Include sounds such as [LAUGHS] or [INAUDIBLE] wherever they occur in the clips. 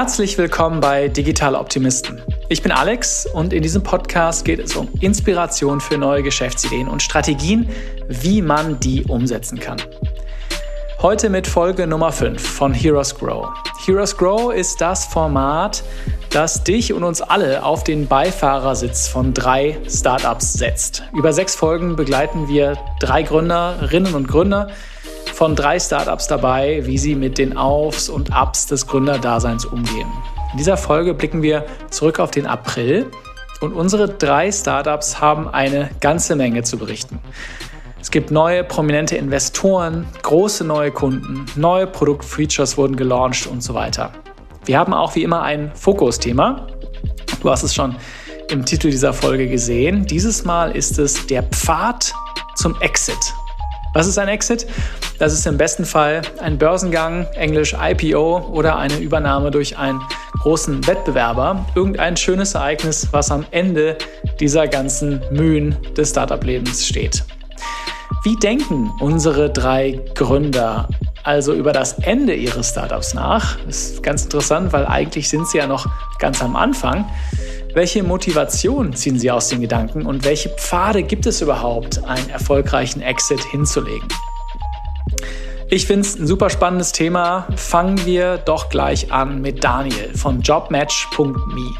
Herzlich willkommen bei Digitale Optimisten. Ich bin Alex und in diesem Podcast geht es um Inspiration für neue Geschäftsideen und Strategien, wie man die umsetzen kann. Heute mit Folge Nummer 5 von Heroes Grow. Heroes Grow ist das Format, das dich und uns alle auf den Beifahrersitz von drei Startups setzt. Über sechs Folgen begleiten wir drei Gründerinnen und Gründer von drei Startups dabei, wie sie mit den Aufs und Ups des Gründerdaseins umgehen. In dieser Folge blicken wir zurück auf den April und unsere drei Startups haben eine ganze Menge zu berichten. Es gibt neue prominente Investoren, große neue Kunden, neue Produktfeatures wurden gelauncht und so weiter. Wir haben auch wie immer ein Fokusthema. Du hast es schon im Titel dieser Folge gesehen. Dieses Mal ist es der Pfad zum Exit. Was ist ein Exit? Das ist im besten Fall ein Börsengang, englisch IPO oder eine Übernahme durch einen großen Wettbewerber. Irgendein schönes Ereignis, was am Ende dieser ganzen Mühen des Startup-Lebens steht. Wie denken unsere drei Gründer also über das Ende ihres Startups nach? Das ist ganz interessant, weil eigentlich sind sie ja noch ganz am Anfang. Welche Motivation ziehen Sie aus den Gedanken und welche Pfade gibt es überhaupt, einen erfolgreichen Exit hinzulegen? Ich finde es ein super spannendes Thema. Fangen wir doch gleich an mit Daniel von jobmatch.me.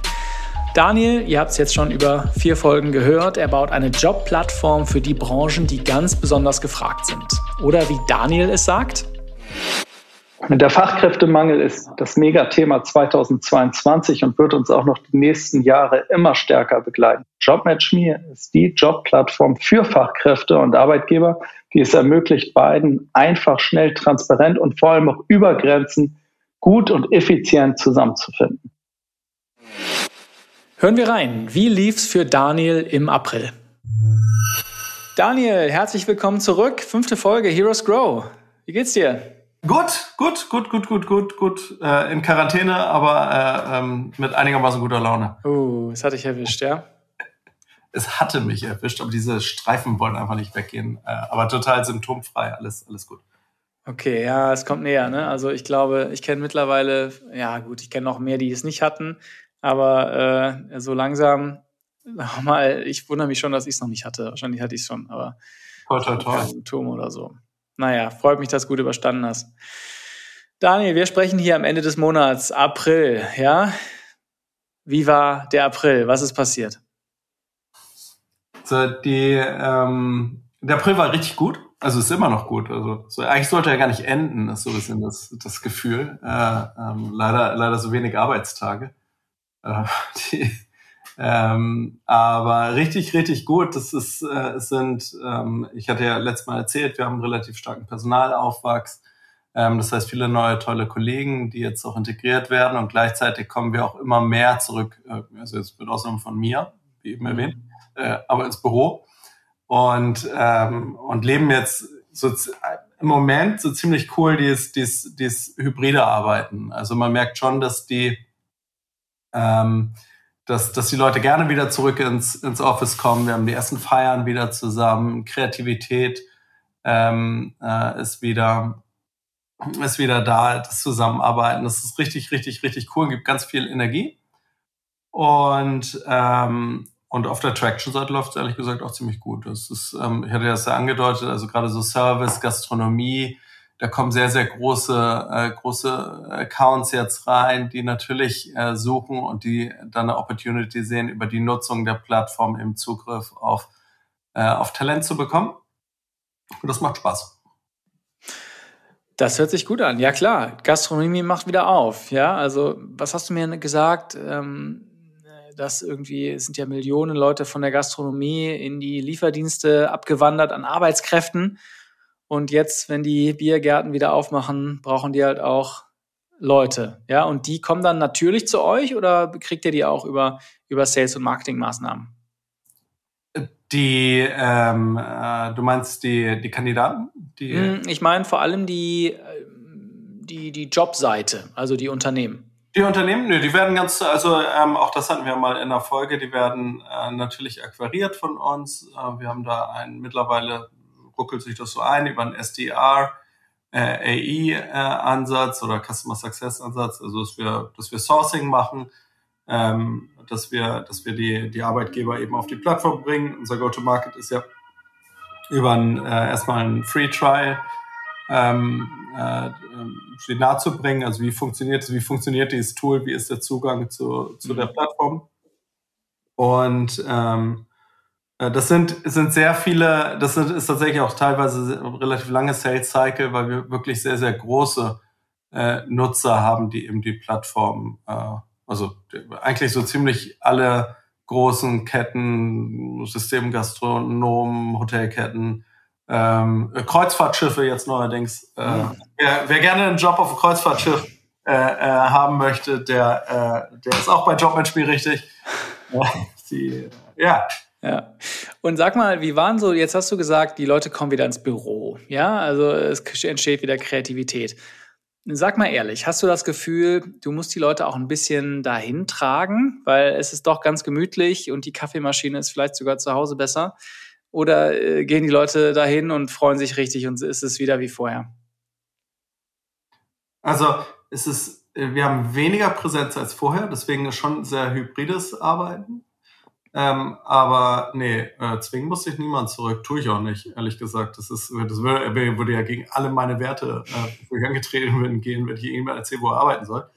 Daniel, ihr habt es jetzt schon über vier Folgen gehört, er baut eine Jobplattform für die Branchen, die ganz besonders gefragt sind. Oder wie Daniel es sagt, der Fachkräftemangel ist das Megathema 2022 und wird uns auch noch die nächsten Jahre immer stärker begleiten. JobMatchMe ist die Jobplattform für Fachkräfte und Arbeitgeber, die es ermöglicht, beiden einfach, schnell, transparent und vor allem auch über Grenzen gut und effizient zusammenzufinden. Hören wir rein. Wie lief's für Daniel im April? Daniel, herzlich willkommen zurück. Fünfte Folge Heroes Grow. Wie geht's dir? Gut, gut, gut, gut, gut, gut, gut. Äh, in Quarantäne, aber äh, ähm, mit einigermaßen guter Laune. Oh, es hat dich erwischt, ja? Es hatte mich erwischt, aber diese Streifen wollen einfach nicht weggehen. Äh, aber total symptomfrei, alles, alles gut. Okay, ja, es kommt näher, ne? Also ich glaube, ich kenne mittlerweile, ja gut, ich kenne noch mehr, die es nicht hatten, aber äh, so langsam, mal, ich wundere mich schon, dass ich es noch nicht hatte. Wahrscheinlich hatte ich es schon, aber toll, toll, toll. Symptom oder so. Naja, freut mich, dass du gut überstanden hast. Daniel, wir sprechen hier am Ende des Monats, April, ja? Wie war der April? Was ist passiert? So, die, ähm, der April war richtig gut. Also ist immer noch gut. Also so, eigentlich sollte er gar nicht enden, ist so ein bisschen das, das Gefühl. Äh, ähm, leider, leider so wenig Arbeitstage. Äh, [LAUGHS] die, ähm, aber richtig, richtig gut. Das ist, äh, es sind, ähm, ich hatte ja letztes Mal erzählt, wir haben einen relativ starken Personalaufwachs. Ähm, das heißt, viele neue, tolle Kollegen, die jetzt auch integriert werden und gleichzeitig kommen wir auch immer mehr zurück, äh, also jetzt mit Ausnahme von mir, wie eben erwähnt, äh, aber ins Büro und, ähm, und leben jetzt so im Moment so ziemlich cool dieses, dieses, dieses hybride Arbeiten. Also man merkt schon, dass die, ähm, dass, dass die Leute gerne wieder zurück ins, ins Office kommen. Wir haben die ersten Feiern wieder zusammen. Kreativität ähm, äh, ist wieder ist wieder da, das Zusammenarbeiten. Das ist richtig, richtig, richtig cool, gibt ganz viel Energie. Und, ähm, und auf der Traction-Seite läuft es ehrlich gesagt auch ziemlich gut. Das ist, ähm, ich hatte das ja angedeutet, also gerade so Service, Gastronomie, da kommen sehr, sehr große, äh, große Accounts jetzt rein, die natürlich äh, suchen und die dann eine Opportunity sehen, über die Nutzung der Plattform im Zugriff auf, äh, auf Talent zu bekommen. Und das macht Spaß. Das hört sich gut an. Ja klar, Gastronomie macht wieder auf. Ja, also was hast du mir gesagt? Ähm, dass irgendwie sind ja Millionen Leute von der Gastronomie in die Lieferdienste abgewandert an Arbeitskräften. Und jetzt, wenn die Biergärten wieder aufmachen, brauchen die halt auch Leute. Ja, und die kommen dann natürlich zu euch oder kriegt ihr die auch über, über Sales- und Marketingmaßnahmen? Die, ähm, äh, du meinst die, die Kandidaten? Die hm, ich meine vor allem die, die, die Jobseite, also die Unternehmen. Die Unternehmen, nö, die werden ganz, also ähm, auch das hatten wir mal in der Folge, die werden äh, natürlich akquiriert von uns. Äh, wir haben da einen mittlerweile ruckelt sich das so ein über ein SDR, äh, AI-Ansatz oder Customer Success-Ansatz, also dass wir, dass wir Sourcing machen, ähm, dass wir, dass wir die, die Arbeitgeber eben auf die Plattform bringen. Unser Go-to-Market ist ja über ein, äh, erstmal ein Free Trial ähm, äh, sie nahe zu bringen. Also wie funktioniert es, wie funktioniert dieses Tool, wie ist der Zugang zu, zu der mhm. Plattform. Und ähm, äh, das sind, sind sehr viele, das sind, ist tatsächlich auch teilweise relativ lange Sales Cycle, weil wir wirklich sehr, sehr große äh, Nutzer haben, die eben die Plattform, äh, also eigentlich so ziemlich alle großen Ketten, Systemgastronomen, Hotelketten, ähm, Kreuzfahrtschiffe jetzt neuerdings. Äh, mhm. wer, wer gerne einen Job auf einem Kreuzfahrtschiff äh, äh, haben möchte, der, äh, der ist auch bei Jobmatch richtig. [LAUGHS] Die, ja. Ja. Und sag mal, wie waren so, jetzt hast du gesagt, die Leute kommen wieder ins Büro. Ja, also es entsteht wieder Kreativität. Sag mal ehrlich, hast du das Gefühl, du musst die Leute auch ein bisschen dahin tragen, weil es ist doch ganz gemütlich und die Kaffeemaschine ist vielleicht sogar zu Hause besser? Oder äh, gehen die Leute dahin und freuen sich richtig und ist es wieder wie vorher? Also es ist, äh, wir haben weniger Präsenz als vorher, deswegen ist schon sehr hybrides Arbeiten. Ähm, aber nee, äh, zwingen muss sich niemand zurück, tue ich auch nicht, ehrlich gesagt. Das ist, das würde, würde ja gegen alle meine Werte, äh, wo ich angetreten bin, gehen, wenn ich irgendwann erzähle, wo er arbeiten soll.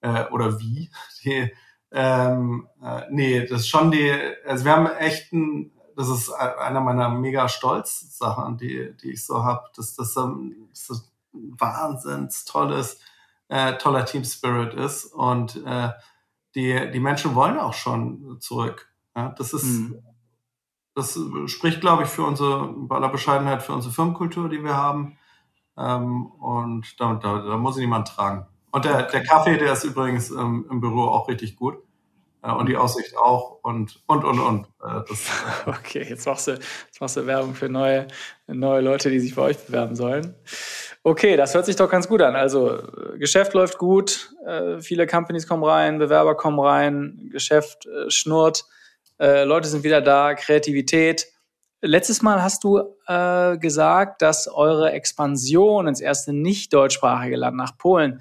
Äh, oder wie. [LAUGHS] Die, ähm, äh, nee, das ist schon die, also wir haben echt ein, das ist einer meiner mega Stolz-Sachen, die, die ich so habe, dass das, ähm, das ein wahnsinns tolles, äh, toller Team Spirit ist und äh, die, die Menschen wollen auch schon zurück. Ja, das ist, mhm. das spricht, glaube ich, für unsere, bei aller Bescheidenheit, für unsere Firmenkultur, die wir haben. Ähm, und da, da, da muss ich niemand tragen. Und der, der Kaffee, der ist übrigens ähm, im Büro auch richtig gut. Äh, und die Aussicht auch und, und, und, und. Äh, das, äh, [LAUGHS] okay, jetzt machst, du, jetzt machst du Werbung für neue, neue Leute, die sich bei euch bewerben sollen. Okay, das hört sich doch ganz gut an. Also Geschäft läuft gut, äh, viele Companies kommen rein, Bewerber kommen rein, Geschäft äh, schnurrt, äh, Leute sind wieder da, Kreativität. Letztes Mal hast du äh, gesagt, dass eure Expansion ins erste nicht deutschsprachige Land nach Polen,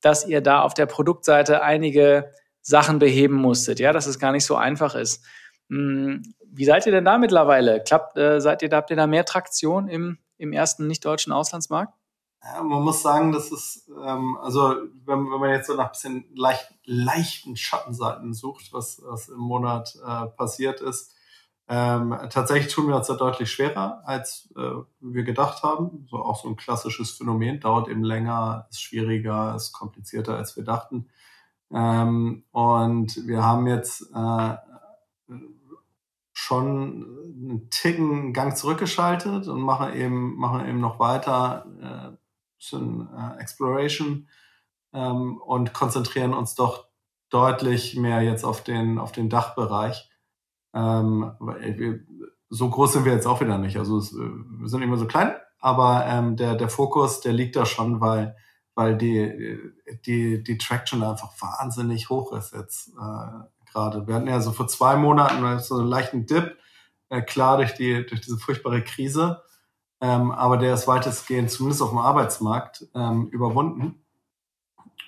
dass ihr da auf der Produktseite einige Sachen beheben musstet, ja, dass es gar nicht so einfach ist. Hm, wie seid ihr denn da mittlerweile? Klappt, äh, seid ihr, habt ihr da mehr Traktion im, im ersten nicht-deutschen Auslandsmarkt? Ja, man muss sagen, das ist, ähm, also wenn, wenn man jetzt so nach ein bisschen leicht, leichten Schattenseiten sucht, was, was im Monat äh, passiert ist, ähm, tatsächlich tun wir uns da deutlich schwerer, als äh, wir gedacht haben. So auch so ein klassisches Phänomen, dauert eben länger, ist schwieriger, ist komplizierter, als wir dachten. Ähm, und wir haben jetzt äh, schon einen Ticken einen Gang zurückgeschaltet und machen eben, machen eben noch weiter äh, bisschen äh, Exploration ähm, und konzentrieren uns doch deutlich mehr jetzt auf den, auf den Dachbereich. Ähm, wir, so groß sind wir jetzt auch wieder nicht. Also es, wir sind immer so klein, aber ähm, der, der Fokus, der liegt da schon, weil weil die, die, die Traction einfach wahnsinnig hoch ist jetzt äh, gerade. Wir hatten ja so vor zwei Monaten so einen leichten Dip, äh, klar durch, die, durch diese furchtbare Krise, ähm, aber der ist weitestgehend, zumindest auf dem Arbeitsmarkt, ähm, überwunden.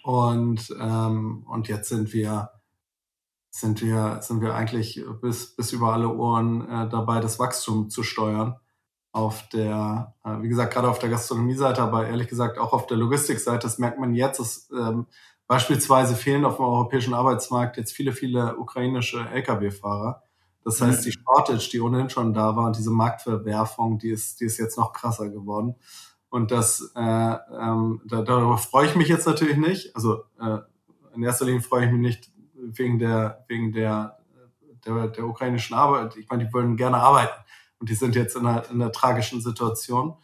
Und, ähm, und jetzt sind wir, sind wir, sind wir eigentlich bis, bis über alle Ohren äh, dabei, das Wachstum zu steuern auf der, äh, wie gesagt, gerade auf der Gastronomie-Seite, aber ehrlich gesagt auch auf der Logistikseite, das merkt man jetzt, dass ähm, beispielsweise fehlen auf dem europäischen Arbeitsmarkt jetzt viele, viele ukrainische Lkw-Fahrer. Das heißt, die Shortage, die ohnehin schon da war und diese Marktverwerfung, die ist, die ist jetzt noch krasser geworden. Und das, äh, ähm, da, darüber freue ich mich jetzt natürlich nicht. Also äh, in erster Linie freue ich mich nicht wegen der, wegen der, der, der ukrainischen Arbeit. Ich meine, die wollen gerne arbeiten. Und die sind jetzt in einer, in einer tragischen Situation.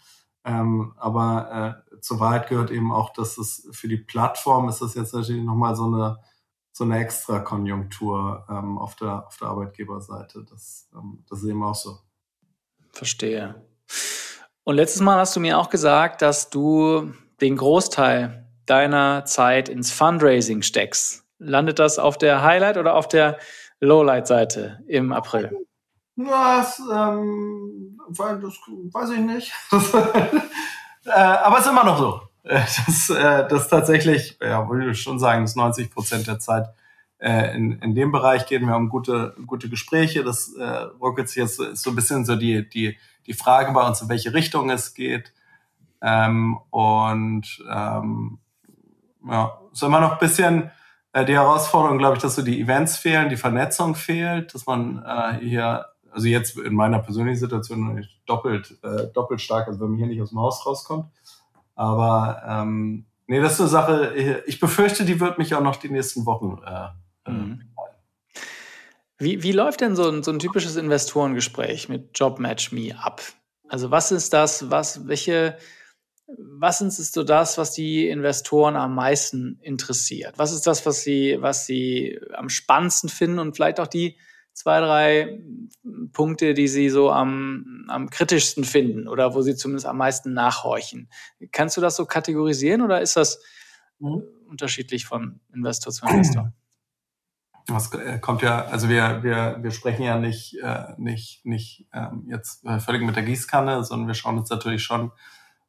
Ähm, aber äh, zur Wahrheit gehört eben auch, dass es für die Plattform ist das jetzt natürlich nochmal so eine, so eine Extra-Konjunktur ähm, auf, der, auf der Arbeitgeberseite. Das, ähm, das ist eben auch so. Verstehe. Und letztes Mal hast du mir auch gesagt, dass du den Großteil deiner Zeit ins Fundraising steckst. Landet das auf der Highlight- oder auf der Lowlight-Seite im April? Das, ähm, das weiß ich nicht. [LAUGHS] äh, aber es ist immer noch so. Äh, das, äh, das tatsächlich, ja, würde ich schon sagen, dass 90 Prozent der Zeit äh, in, in dem Bereich gehen. Wir haben gute, gute Gespräche. Das äh, ruckelt sich jetzt so ein bisschen so die, die, die Frage bei uns, in welche Richtung es geht. Ähm, und ähm, ja, ist immer noch ein bisschen äh, die Herausforderung, glaube ich, dass so die Events fehlen, die Vernetzung fehlt, dass man äh, hier, also jetzt in meiner persönlichen Situation doppelt, äh, doppelt stark, also wenn man hier nicht aus dem Haus rauskommt. Aber ähm, nee, das ist eine Sache, ich befürchte, die wird mich auch noch die nächsten Wochen äh, äh mhm. Wie, wie läuft denn so ein, so ein typisches Investorengespräch mit JobMatchMe ab? Also was ist das, was, welche, was ist so das, was die Investoren am meisten interessiert? Was ist das, was sie, was sie am spannendsten finden und vielleicht auch die zwei, drei Punkte, die sie so am, am kritischsten finden oder wo sie zumindest am meisten nachhorchen? Kannst du das so kategorisieren oder ist das mhm. unterschiedlich von Investor zu Investor? Das äh, kommt ja, also wir, wir, wir sprechen ja nicht, äh, nicht, nicht ähm, jetzt äh, völlig mit der Gießkanne, sondern wir schauen uns natürlich schon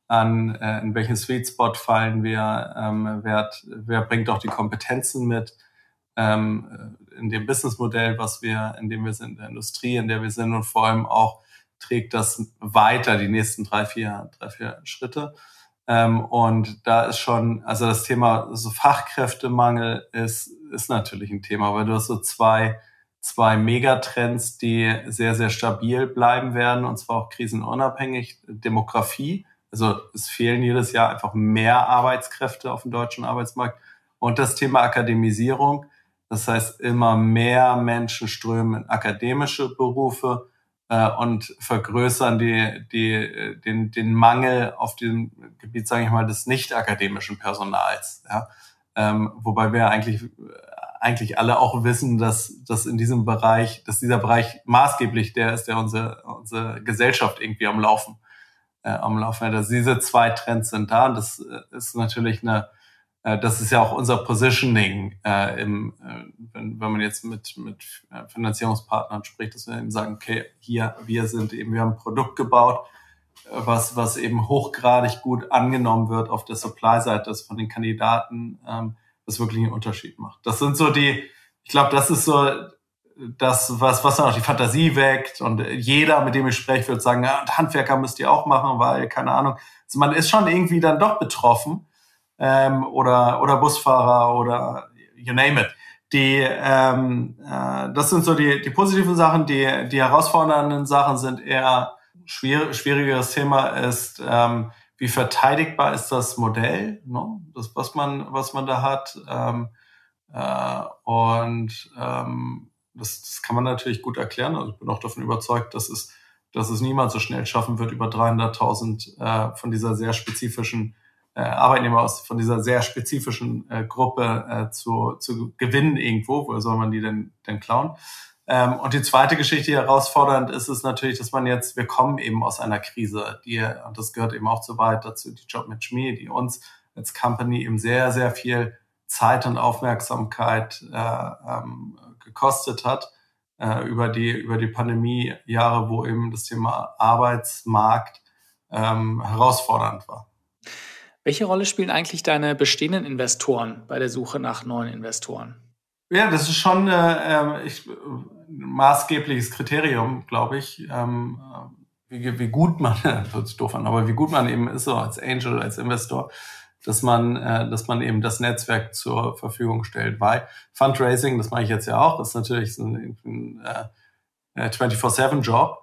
an, äh, in welchen Sweet Spot fallen wir, ähm, wer, wer bringt auch die Kompetenzen mit ähm, äh, in dem Businessmodell, was wir, in dem wir sind, in der Industrie, in der wir sind und vor allem auch trägt das weiter die nächsten drei, vier, drei, vier Schritte. Ähm, und da ist schon, also das Thema so Fachkräftemangel ist, ist natürlich ein Thema, weil du hast so zwei, zwei Megatrends, die sehr, sehr stabil bleiben werden, und zwar auch krisenunabhängig. Demografie, also es fehlen jedes Jahr einfach mehr Arbeitskräfte auf dem deutschen Arbeitsmarkt. Und das Thema Akademisierung, das heißt, immer mehr Menschen strömen in akademische Berufe äh, und vergrößern die, die, den, den Mangel auf dem Gebiet, sage ich mal, des nicht akademischen Personals. Ja? Ähm, wobei wir eigentlich eigentlich alle auch wissen, dass, dass in diesem Bereich, dass dieser Bereich maßgeblich der ist, der unsere, unsere Gesellschaft irgendwie am Laufen, äh, am Laufen hat. Also diese zwei Trends sind da und das äh, ist natürlich eine, das ist ja auch unser Positioning, äh, im, äh, wenn, wenn man jetzt mit, mit äh, Finanzierungspartnern spricht, dass wir eben sagen, okay, hier, wir sind eben, wir haben ein Produkt gebaut, was, was eben hochgradig gut angenommen wird auf der Supply-Seite, das von den Kandidaten, ähm, was wirklich einen Unterschied macht. Das sind so die, ich glaube, das ist so das, was, was dann auch die Fantasie weckt und jeder, mit dem ich spreche, wird sagen, ja, Handwerker müsst ihr auch machen, weil, keine Ahnung, also man ist schon irgendwie dann doch betroffen ähm, oder, oder Busfahrer oder you name it. Die, ähm, äh, das sind so die, die positiven Sachen. Die, die herausfordernden Sachen sind eher schwier schwierigeres Thema ist, ähm, wie verteidigbar ist das Modell, ne? das, was man, was man da hat. Ähm, äh, und ähm, das, das kann man natürlich gut erklären. Also ich bin auch davon überzeugt, dass es, dass es niemand so schnell schaffen wird, über 300.000 äh, von dieser sehr spezifischen äh, Arbeitnehmer aus von dieser sehr spezifischen äh, Gruppe äh, zu, zu gewinnen irgendwo. Wo soll man die denn, denn klauen? Ähm, und die zweite Geschichte, die herausfordernd ist, ist natürlich, dass man jetzt, wir kommen eben aus einer Krise, die, und das gehört eben auch zu weit dazu, die Job mit Me, die uns als Company eben sehr, sehr viel Zeit und Aufmerksamkeit äh, ähm, gekostet hat äh, über die über die Pandemiejahre, wo eben das Thema Arbeitsmarkt ähm, herausfordernd war. Welche Rolle spielen eigentlich deine bestehenden Investoren bei der Suche nach neuen Investoren? Ja, das ist schon äh, ich, ein maßgebliches Kriterium, glaube ich. Ähm, wie, wie gut man, das [LAUGHS] hört sich doof an, aber wie gut man eben ist so als Angel, als Investor, dass man, äh, dass man eben das Netzwerk zur Verfügung stellt. Weil Fundraising, das mache ich jetzt ja auch, ist natürlich so ein, ein äh, 24-7-Job.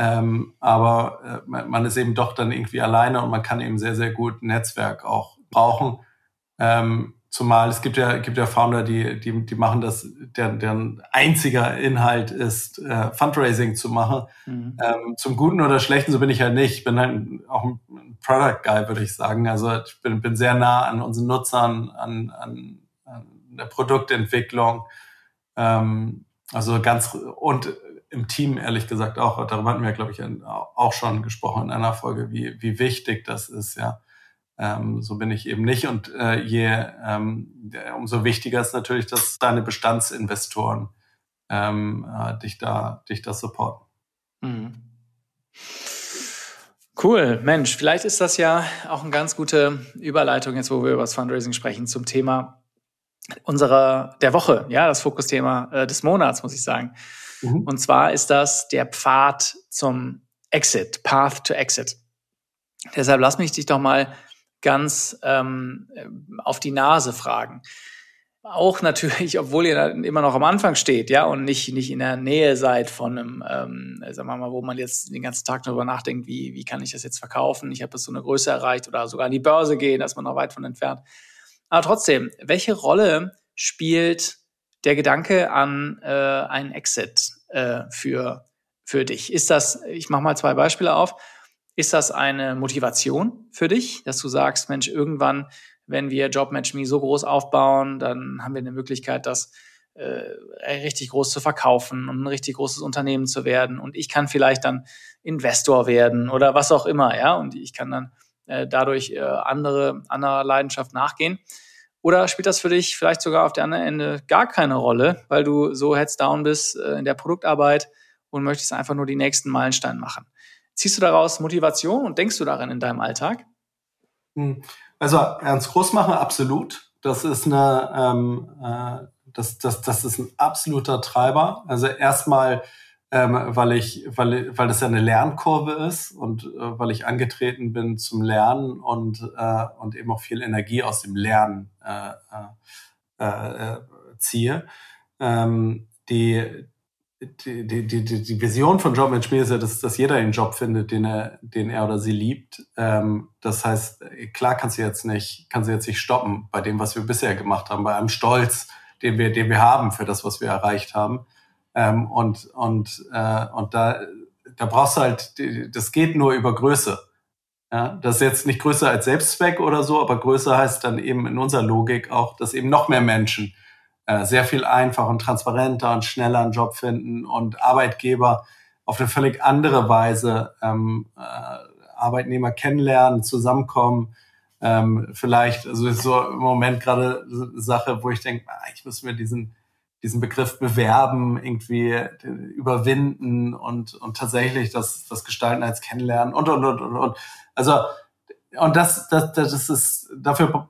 Ähm, aber äh, man ist eben doch dann irgendwie alleine und man kann eben sehr, sehr gut Netzwerk auch brauchen. Ähm, zumal es gibt ja, gibt ja Founder, die, die, die machen das, deren, deren einziger Inhalt ist, äh, Fundraising zu machen. Mhm. Ähm, zum Guten oder Schlechten, so bin ich halt nicht. Ich bin halt auch ein Product Guy, würde ich sagen. Also ich bin, bin sehr nah an unseren Nutzern, an, an, an der Produktentwicklung. Ähm, also ganz und im Team ehrlich gesagt auch, darüber hatten wir, glaube ich, auch schon gesprochen in einer Folge, wie, wie wichtig das ist, ja. Ähm, so bin ich eben nicht. Und äh, je ähm, umso wichtiger ist natürlich, dass deine Bestandsinvestoren ähm, äh, dich da, dich da supporten. Mhm. Cool, Mensch, vielleicht ist das ja auch eine ganz gute Überleitung, jetzt wo wir über das Fundraising sprechen, zum Thema unserer der Woche, ja, das Fokusthema äh, des Monats, muss ich sagen. Mhm. Und zwar ist das der Pfad zum Exit, Path to Exit. Deshalb lass mich dich doch mal ganz ähm, auf die Nase fragen auch natürlich, obwohl ihr immer noch am Anfang steht, ja, und nicht, nicht in der Nähe seid von einem, ähm, sagen wir mal, wo man jetzt den ganzen Tag darüber nachdenkt, wie, wie kann ich das jetzt verkaufen? Ich habe jetzt so eine Größe erreicht oder sogar an die Börse gehen, da ist man noch weit von entfernt. Aber trotzdem, welche Rolle spielt der Gedanke an äh, einen Exit äh, für, für dich? Ist das, ich mache mal zwei Beispiele auf, ist das eine Motivation für dich, dass du sagst, Mensch, irgendwann wenn wir JobMatchMe so groß aufbauen, dann haben wir eine Möglichkeit, das äh, richtig groß zu verkaufen und ein richtig großes Unternehmen zu werden. Und ich kann vielleicht dann Investor werden oder was auch immer, ja. Und ich kann dann äh, dadurch äh, andere, anderer Leidenschaft nachgehen. Oder spielt das für dich vielleicht sogar auf der anderen Ende gar keine Rolle, weil du so heads down bist äh, in der Produktarbeit und möchtest einfach nur die nächsten Meilensteine machen? Ziehst du daraus Motivation und denkst du darin in deinem Alltag? Hm. Also Ernst Großmacher, absolut. Das ist eine, ähm, äh, das, das, das ist ein absoluter Treiber. Also erstmal, ähm, weil ich, weil, weil das ja eine Lernkurve ist und äh, weil ich angetreten bin zum Lernen und äh, und eben auch viel Energie aus dem Lernen äh, äh, äh, ziehe. Ähm, die die, die, die, die Vision von Job Match Me ist ja, dass, dass jeder den Job findet, den er, den er oder sie liebt. Ähm, das heißt, klar kannst du jetzt nicht, kannst du jetzt nicht stoppen bei dem, was wir bisher gemacht haben, bei einem Stolz, den wir, den wir haben für das, was wir erreicht haben. Ähm, und und äh, und da, da brauchst du halt, das geht nur über Größe. Ja, das ist jetzt nicht größer als Selbstzweck oder so, aber größer heißt dann eben in unserer Logik auch, dass eben noch mehr Menschen äh, sehr viel einfacher und transparenter und schneller einen Job finden und Arbeitgeber auf eine völlig andere Weise ähm, äh, Arbeitnehmer kennenlernen, zusammenkommen. Ähm, vielleicht, also ist so im Moment gerade Sache, wo ich denke, ah, ich muss mir diesen diesen Begriff bewerben, irgendwie überwinden und, und tatsächlich das, das Gestalten als kennenlernen und, und, und, und, und. Also, und das, das, das ist, dafür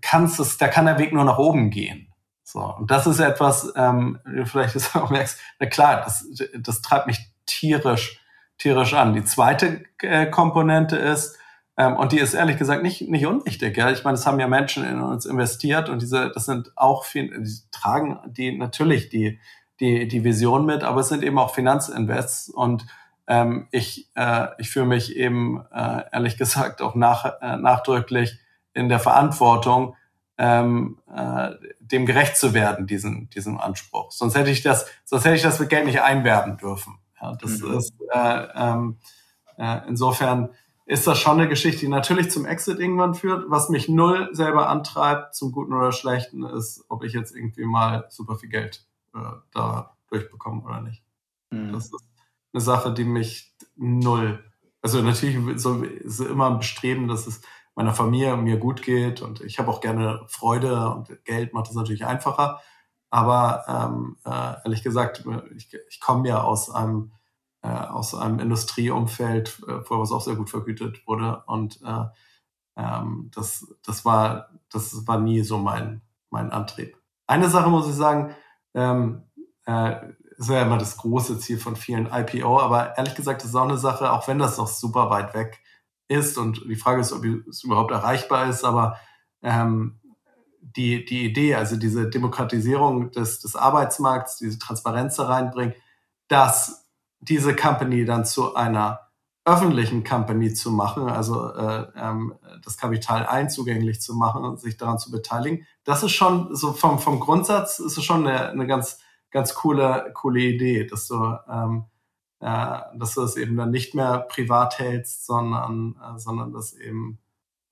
kann es, da kann der Weg nur nach oben gehen. So, und das ist etwas, ähm, vielleicht ist [LAUGHS] auch merkst, na klar, das, das treibt mich tierisch, tierisch an. Die zweite äh, Komponente ist, ähm, und die ist ehrlich gesagt nicht, nicht unwichtig. Ja? Ich meine, es haben ja Menschen in uns investiert und diese, das sind auch viel, die tragen die natürlich die, die, die Vision mit, aber es sind eben auch Finanzinvests und ähm, ich, äh, ich fühle mich eben äh, ehrlich gesagt auch nach, äh, nachdrücklich in der Verantwortung, ähm, äh, dem gerecht zu werden, diesen, diesem Anspruch. Sonst hätte ich das, sonst hätte ich das mit Geld nicht einwerben dürfen. Ja, das mhm. ist äh, ähm, äh, insofern ist das schon eine Geschichte, die natürlich zum Exit irgendwann führt. Was mich null selber antreibt, zum Guten oder Schlechten, ist, ob ich jetzt irgendwie mal super viel Geld äh, da durchbekomme oder nicht. Mhm. Das ist eine Sache, die mich null. Also natürlich so, ist immer ein Bestreben, dass es meiner Familie und mir gut geht und ich habe auch gerne Freude und Geld macht es natürlich einfacher. Aber ähm, äh, ehrlich gesagt, ich, ich komme ja aus einem äh, aus einem Industrieumfeld, äh, wo was auch sehr gut vergütet wurde und äh, ähm, das das war das war nie so mein mein Antrieb. Eine Sache muss ich sagen, ähm, äh, ist ja immer das große Ziel von vielen IPO, aber ehrlich gesagt, das ist auch eine Sache, auch wenn das noch super weit weg ist und die Frage ist, ob es überhaupt erreichbar ist, aber ähm, die, die Idee, also diese Demokratisierung des, des Arbeitsmarkts, diese Transparenz da reinbringen, dass diese Company dann zu einer öffentlichen Company zu machen, also äh, ähm, das Kapital einzugänglich zu machen und sich daran zu beteiligen, das ist schon so vom, vom Grundsatz ist es schon eine, eine ganz ganz coole coole Idee, dass du ähm, äh, dass du es eben dann nicht mehr privat hältst, sondern, äh, sondern das eben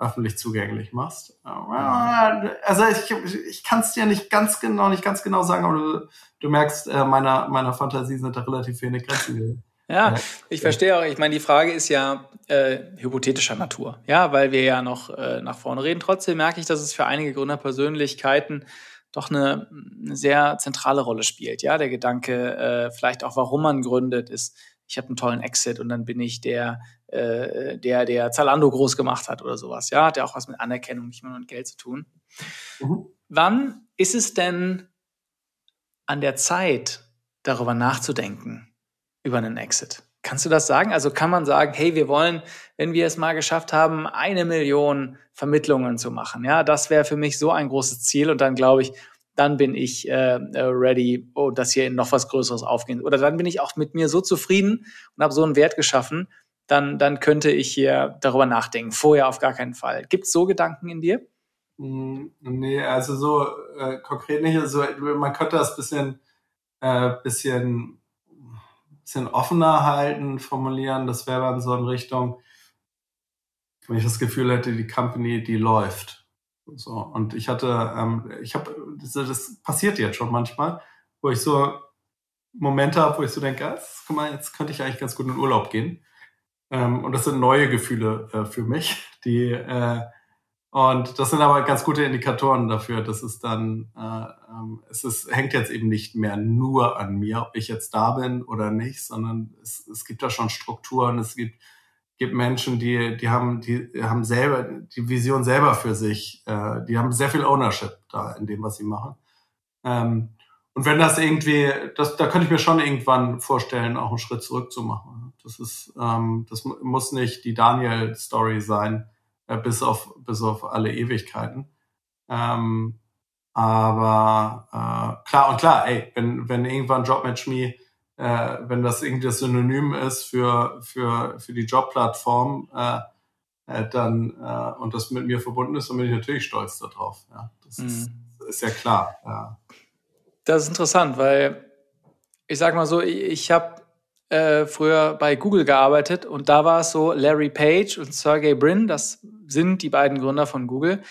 öffentlich zugänglich machst. Äh, also ich, ich kann es dir nicht ganz genau, nicht ganz genau sagen, aber du, du merkst, äh, meiner, meiner Fantasie sind da relativ wenig Grenzen. Ja, ich verstehe auch. Ich meine, die Frage ist ja äh, hypothetischer Natur, ja, weil wir ja noch äh, nach vorne reden. Trotzdem merke ich, dass es für einige Gründerpersönlichkeiten doch eine, eine sehr zentrale Rolle spielt. Ja, der Gedanke, äh, vielleicht auch, warum man gründet, ist, ich habe einen tollen Exit und dann bin ich der, äh, der, der Zalando groß gemacht hat oder sowas. Ja, hat ja auch was mit Anerkennung, nicht mehr nur mit Geld zu tun. Mhm. Wann ist es denn an der Zeit, darüber nachzudenken, über einen Exit? Kannst du das sagen? Also kann man sagen, hey, wir wollen, wenn wir es mal geschafft haben, eine Million Vermittlungen zu machen, ja, das wäre für mich so ein großes Ziel und dann glaube ich, dann bin ich äh, äh, ready, oh, dass hier noch was Größeres aufgehen. Oder dann bin ich auch mit mir so zufrieden und habe so einen Wert geschaffen, dann, dann könnte ich hier darüber nachdenken. Vorher auf gar keinen Fall. Gibt es so Gedanken in dir? Mm, nee, also so äh, konkret nicht. Also man könnte das bisschen, äh, bisschen, bisschen offener halten, formulieren. Das wäre dann so in Richtung, wenn ich das Gefühl hätte, die Company, die läuft so, und ich hatte, ähm, ich habe, das, das, passiert jetzt schon manchmal, wo ich so Momente habe, wo ich so denke, ah, guck mal, jetzt könnte ich eigentlich ganz gut in Urlaub gehen. Ähm, und das sind neue Gefühle äh, für mich, [LAUGHS] die äh, und das sind aber ganz gute Indikatoren dafür, dass es dann, äh, ähm, es ist, hängt jetzt eben nicht mehr nur an mir, ob ich jetzt da bin oder nicht, sondern es, es gibt da schon Strukturen, es gibt gibt Menschen, die, die haben, die haben selber die Vision selber für sich. Äh, die haben sehr viel Ownership da in dem, was sie machen. Ähm, und wenn das irgendwie, das, da könnte ich mir schon irgendwann vorstellen, auch einen Schritt zurück zu machen. Das ist, ähm, das muss nicht die Daniel-Story sein, äh, bis auf, bis auf alle Ewigkeiten. Ähm, aber äh, klar und klar, ey, wenn, wenn irgendwann Jobmatch Me äh, wenn das irgendwie das Synonym ist für, für, für die Jobplattform, äh, äh, dann äh, und das mit mir verbunden ist, dann bin ich natürlich stolz darauf. Ja, das mhm. ist, ist ja klar. Ja. Das ist interessant, weil ich sag mal so, ich, ich habe äh, früher bei Google gearbeitet und da war es so, Larry Page und Sergey Brin, das sind die beiden Gründer von Google,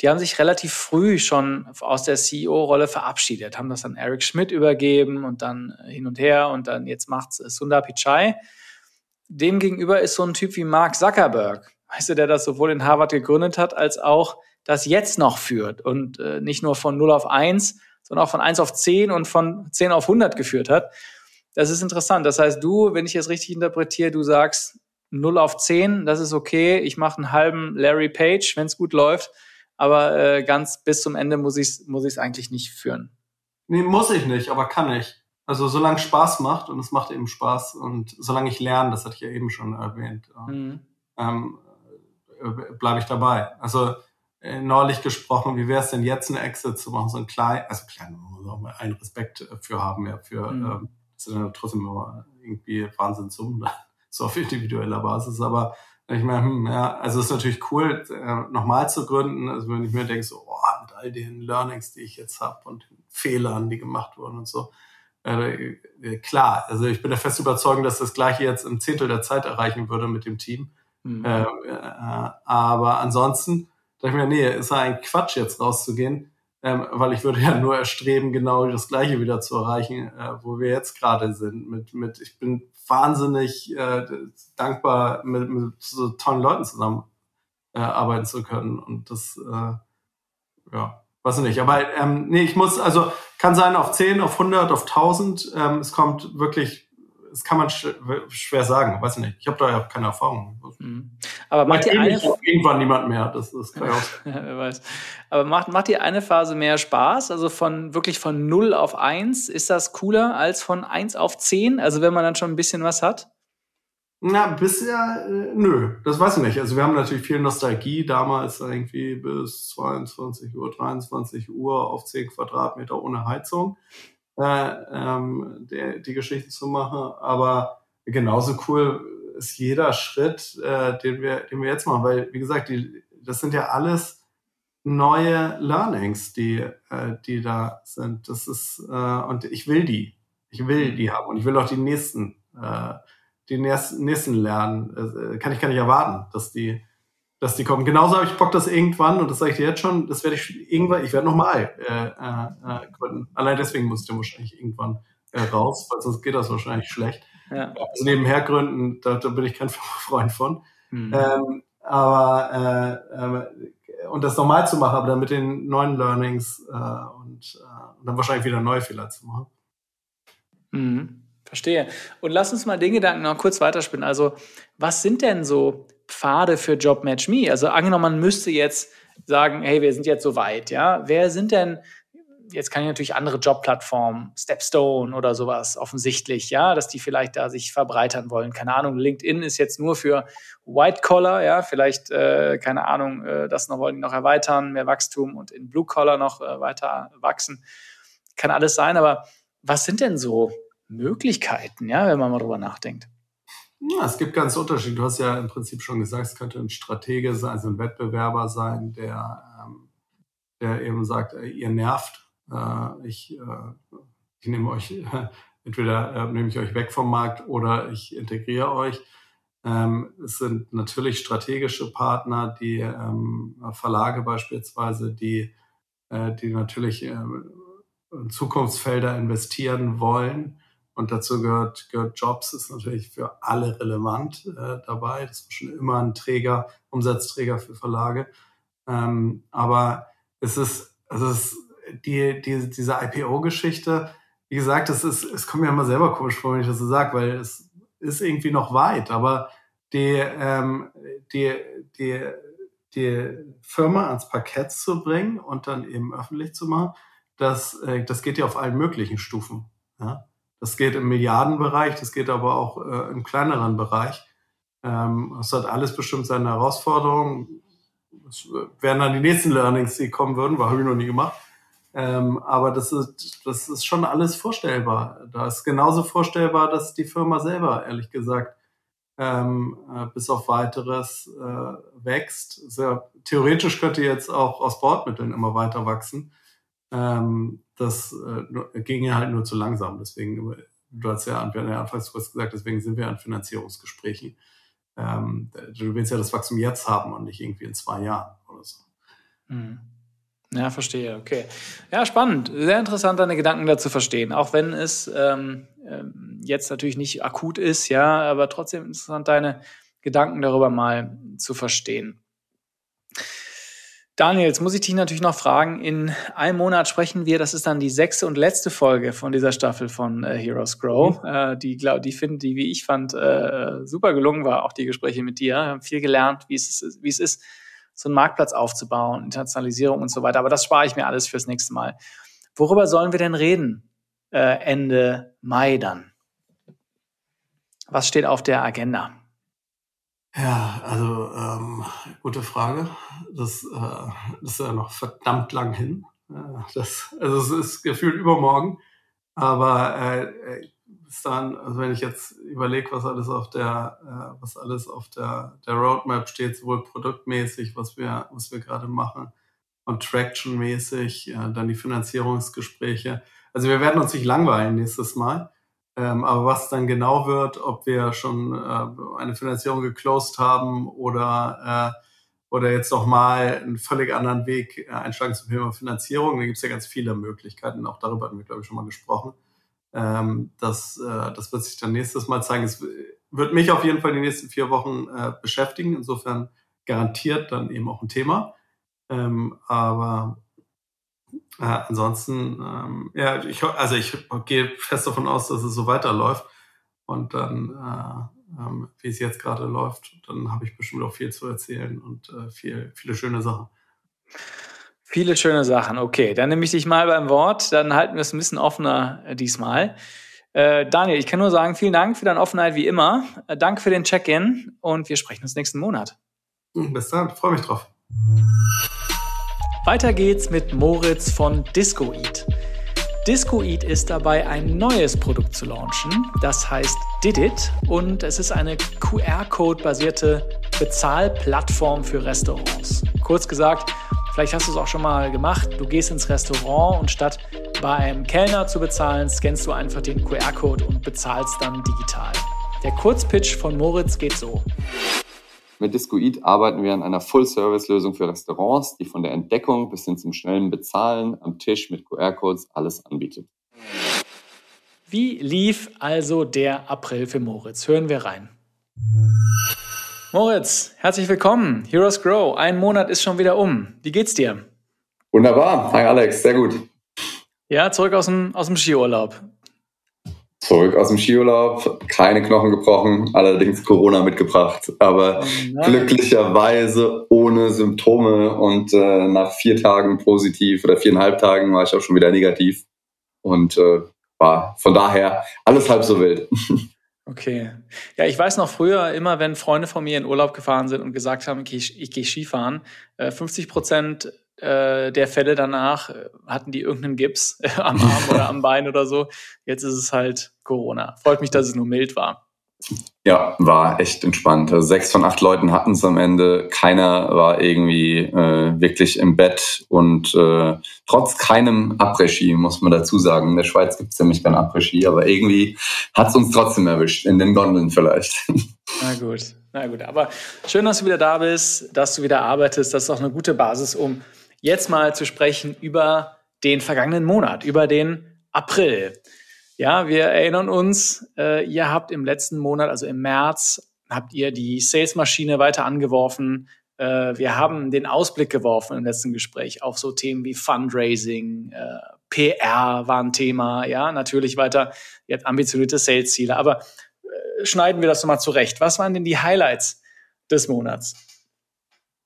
die haben sich relativ früh schon aus der CEO-Rolle verabschiedet, haben das an Eric Schmidt übergeben und dann hin und her und dann jetzt macht's Sundar Pichai. Demgegenüber ist so ein Typ wie Mark Zuckerberg, weißt du, der das sowohl in Harvard gegründet hat, als auch das jetzt noch führt und äh, nicht nur von 0 auf 1, sondern auch von 1 auf 10 und von 10 auf 100 geführt hat. Das ist interessant. Das heißt, du, wenn ich es richtig interpretiere, du sagst 0 auf 10, das ist okay, ich mache einen halben Larry Page, wenn es gut läuft aber äh, ganz bis zum Ende muss ich es muss ich's eigentlich nicht führen. Nee, muss ich nicht, aber kann ich. Also solange Spaß macht und es macht eben Spaß und solange ich lerne, das hatte ich ja eben schon erwähnt, äh, mhm. ähm, äh, bleibe ich dabei. Also äh, neulich gesprochen, wie wäre es denn jetzt eine Exit zu machen, so ein klein, also klein, muss auch mal einen Respekt für haben, ja, für mhm. ähm, das sind ja trotzdem immer irgendwie Wahnsinnssummen, [LAUGHS] so auf individueller Basis, aber ich meine, hm, ja, also es ist natürlich cool, äh, nochmal zu gründen. Also wenn ich mir denke, so, oh, mit all den Learnings, die ich jetzt habe und den Fehlern, die gemacht wurden und so. Äh, äh, klar, also ich bin der fest überzeugt, dass das gleiche jetzt im Zehntel der Zeit erreichen würde mit dem Team. Mhm. Äh, aber ansonsten dachte ich mir, nee, ist ja ein Quatsch, jetzt rauszugehen ähm, weil ich würde ja nur erstreben, genau das Gleiche wieder zu erreichen, äh, wo wir jetzt gerade sind. Mit, mit, ich bin wahnsinnig äh, dankbar, mit, mit so tollen Leuten zusammen äh, arbeiten zu können. Und das, äh, ja, weiß nicht. Aber ähm, nee, ich muss, also kann sein auf 10, auf 100, auf 1000. Ähm, es kommt wirklich das kann man schwer sagen, weiß ich nicht. Ich habe da ja keine Erfahrung. Mhm. Aber macht ihr eine irgendwann niemand mehr, das, [LAUGHS] kann ja, ja, wer weiß. Aber macht, macht dir eine Phase mehr Spaß? Also von wirklich von 0 auf 1, ist das cooler als von 1 auf 10? Also wenn man dann schon ein bisschen was hat? Na, bisher, äh, nö, das weiß ich nicht. Also wir haben natürlich viel Nostalgie damals irgendwie bis 22 Uhr, 23 Uhr auf 10 Quadratmeter ohne Heizung äh, ähm, der, die Geschichten zu machen. Aber genauso cool ist jeder Schritt, äh, den, wir, den wir jetzt machen. Weil, wie gesagt, die, das sind ja alles neue Learnings, die, äh, die da sind. Das ist, äh, und ich will die. Ich will die haben und ich will auch die nächsten, äh, die nächsten, nächsten lernen. Äh, kann ich gar nicht erwarten, dass die, dass die kommen. Genauso habe ich Bock, dass irgendwann, und das sage ich dir jetzt schon, das werde ich irgendwann, ich werde nochmal äh, äh, äh, gründen. Allein deswegen muss ich dann wahrscheinlich irgendwann äh, raus, weil sonst geht das wahrscheinlich schlecht. Ja. Also nebenher gründen, da, da bin ich kein [LAUGHS] Freund von. Mhm. Ähm, aber äh, äh, und das normal zu machen, aber dann mit den neuen Learnings äh, und, äh, und dann wahrscheinlich wieder neue Fehler zu machen. Mhm. Verstehe. Und lass uns mal den Gedanken noch kurz weiterspinnen. Also, was sind denn so Pfade für JobMatchMe? Also, angenommen, man müsste jetzt sagen, hey, wir sind jetzt so weit, ja. Wer sind denn jetzt kann ich natürlich andere Jobplattformen, Stepstone oder sowas offensichtlich, ja, dass die vielleicht da sich verbreitern wollen. Keine Ahnung, LinkedIn ist jetzt nur für White Collar, ja, vielleicht, äh, keine Ahnung, äh, das noch wollen die noch erweitern, mehr Wachstum und in Blue Collar noch äh, weiter wachsen. Kann alles sein, aber was sind denn so Möglichkeiten, ja, wenn man mal drüber nachdenkt? Ja, es gibt ganz Unterschiede. Du hast ja im Prinzip schon gesagt, es könnte ein Stratege sein, also ein Wettbewerber sein, der, ähm, der eben sagt, ihr nervt äh, ich, äh, ich nehme euch, äh, [LAUGHS] entweder äh, nehme ich euch weg vom Markt oder ich integriere euch. Ähm, es sind natürlich strategische Partner, die ähm, Verlage beispielsweise, die, äh, die natürlich äh, in Zukunftsfelder investieren wollen. Und dazu gehört, gehört Jobs, ist natürlich für alle relevant äh, dabei. Das war schon immer ein Träger, Umsatzträger für Verlage. Ähm, aber es ist, es ist die, die, diese IPO-Geschichte, wie gesagt, es ist, es kommt mir immer selber komisch vor, wenn ich das so sage, weil es ist irgendwie noch weit, aber die, ähm, die, die, die Firma ans Parkett zu bringen und dann eben öffentlich zu machen, das, äh, das geht ja auf allen möglichen Stufen. Ja? Das geht im Milliardenbereich, das geht aber auch äh, im kleineren Bereich. Ähm, es hat alles bestimmt seine Herausforderungen. Das wären dann die nächsten Learnings, die kommen würden, weil habe ich noch nie gemacht. Ähm, aber das ist, das ist schon alles vorstellbar. Da ist genauso vorstellbar, dass die Firma selber, ehrlich gesagt, ähm, äh, bis auf weiteres äh, wächst. Sehr, theoretisch könnte jetzt auch aus Bordmitteln immer weiter wachsen. Ähm, das äh, ging ja halt nur zu langsam. Deswegen, du hast ja, wir haben ja anfangs kurz gesagt, deswegen sind wir an Finanzierungsgesprächen. Ähm, du willst ja das Wachstum jetzt haben und nicht irgendwie in zwei Jahren oder so. Mhm. Ja, verstehe, okay. Ja, spannend. Sehr interessant, deine Gedanken dazu verstehen. Auch wenn es ähm, ähm, jetzt natürlich nicht akut ist, ja, aber trotzdem interessant, deine Gedanken darüber mal zu verstehen. Daniel, jetzt muss ich dich natürlich noch fragen. In einem Monat sprechen wir, das ist dann die sechste und letzte Folge von dieser Staffel von äh, Heroes Grow. Mhm. Äh, die, glaub, die finde, die, wie ich fand, äh, super gelungen war, auch die Gespräche mit dir. Wir haben viel gelernt, wie es ist, wie es ist so einen Marktplatz aufzubauen, Internationalisierung und so weiter. Aber das spare ich mir alles fürs nächste Mal. Worüber sollen wir denn reden äh, Ende Mai dann? Was steht auf der Agenda? Ja, also ähm, gute Frage. Das, äh, das ist ja noch verdammt lang hin. Das, also es ist gefühlt übermorgen. Aber äh, bis dann, also wenn ich jetzt überlege, was alles auf der, äh, was alles auf der, der Roadmap steht, sowohl produktmäßig, was wir, was wir gerade machen, und Traction-mäßig, äh, dann die Finanzierungsgespräche. Also wir werden uns nicht langweilen nächstes Mal. Ähm, aber was dann genau wird, ob wir schon äh, eine Finanzierung geclosed haben oder, äh, oder jetzt nochmal einen völlig anderen Weg äh, einschlagen zum Thema Finanzierung, da gibt es ja ganz viele Möglichkeiten. Auch darüber hatten wir, glaube ich, schon mal gesprochen. Ähm, das, äh, das wird sich dann nächstes Mal zeigen. Es wird mich auf jeden Fall die nächsten vier Wochen äh, beschäftigen. Insofern garantiert dann eben auch ein Thema. Ähm, aber äh, ansonsten, ähm, ja, ich, also ich gehe fest davon aus, dass es so weiterläuft. Und dann, äh, ähm, wie es jetzt gerade läuft, dann habe ich bestimmt auch viel zu erzählen und äh, viel, viele schöne Sachen. Viele schöne Sachen. Okay, dann nehme ich dich mal beim Wort. Dann halten wir es ein bisschen offener äh, diesmal. Äh, Daniel, ich kann nur sagen, vielen Dank für deine Offenheit wie immer. Äh, danke für den Check-in und wir sprechen uns nächsten Monat. Bis dann, freue mich drauf. Weiter geht's mit Moritz von Discoeat. Discoeat ist dabei, ein neues Produkt zu launchen. Das heißt Didit und es ist eine QR-Code-basierte Bezahlplattform für Restaurants. Kurz gesagt, Vielleicht hast du es auch schon mal gemacht. Du gehst ins Restaurant und statt bei einem Kellner zu bezahlen, scannst du einfach den QR-Code und bezahlst dann digital. Der Kurzpitch von Moritz geht so. Mit Discoid arbeiten wir an einer Full-Service-Lösung für Restaurants, die von der Entdeckung bis hin zum schnellen Bezahlen am Tisch mit QR-Codes alles anbietet. Wie lief also der April für Moritz? Hören wir rein. Moritz, herzlich willkommen. Heroes Grow. Ein Monat ist schon wieder um. Wie geht's dir? Wunderbar. Hi Alex, sehr gut. Ja, zurück aus dem, aus dem Skiurlaub. Zurück aus dem Skiurlaub, keine Knochen gebrochen, allerdings Corona mitgebracht, aber oh glücklicherweise ohne Symptome und äh, nach vier Tagen positiv oder viereinhalb Tagen war ich auch schon wieder negativ und äh, war von daher alles halb so wild. [LAUGHS] Okay. Ja, ich weiß noch früher, immer wenn Freunde von mir in Urlaub gefahren sind und gesagt haben, ich, ich, ich gehe Skifahren, 50 äh, Prozent äh, der Fälle danach äh, hatten die irgendeinen Gips [LAUGHS] am Arm oder am Bein oder so. Jetzt ist es halt Corona. Freut mich, dass es nur mild war. Ja, war echt entspannt. Also sechs von acht Leuten hatten es am Ende. Keiner war irgendwie äh, wirklich im Bett und äh, trotz keinem Après-Ski, muss man dazu sagen. In der Schweiz gibt es nämlich kein Après-Ski, aber irgendwie hat es uns trotzdem erwischt, in den Gondeln vielleicht. [LAUGHS] Na gut, na gut. Aber schön, dass du wieder da bist, dass du wieder arbeitest. Das ist auch eine gute Basis, um jetzt mal zu sprechen über den vergangenen Monat, über den April. Ja, wir erinnern uns, äh, ihr habt im letzten Monat, also im März, habt ihr die Salesmaschine weiter angeworfen. Äh, wir haben den Ausblick geworfen im letzten Gespräch auf so Themen wie Fundraising, äh, PR war ein Thema, ja, natürlich weiter, ihr habt ambitionierte Sales-Ziele, aber äh, schneiden wir das nochmal zurecht. Was waren denn die Highlights des Monats?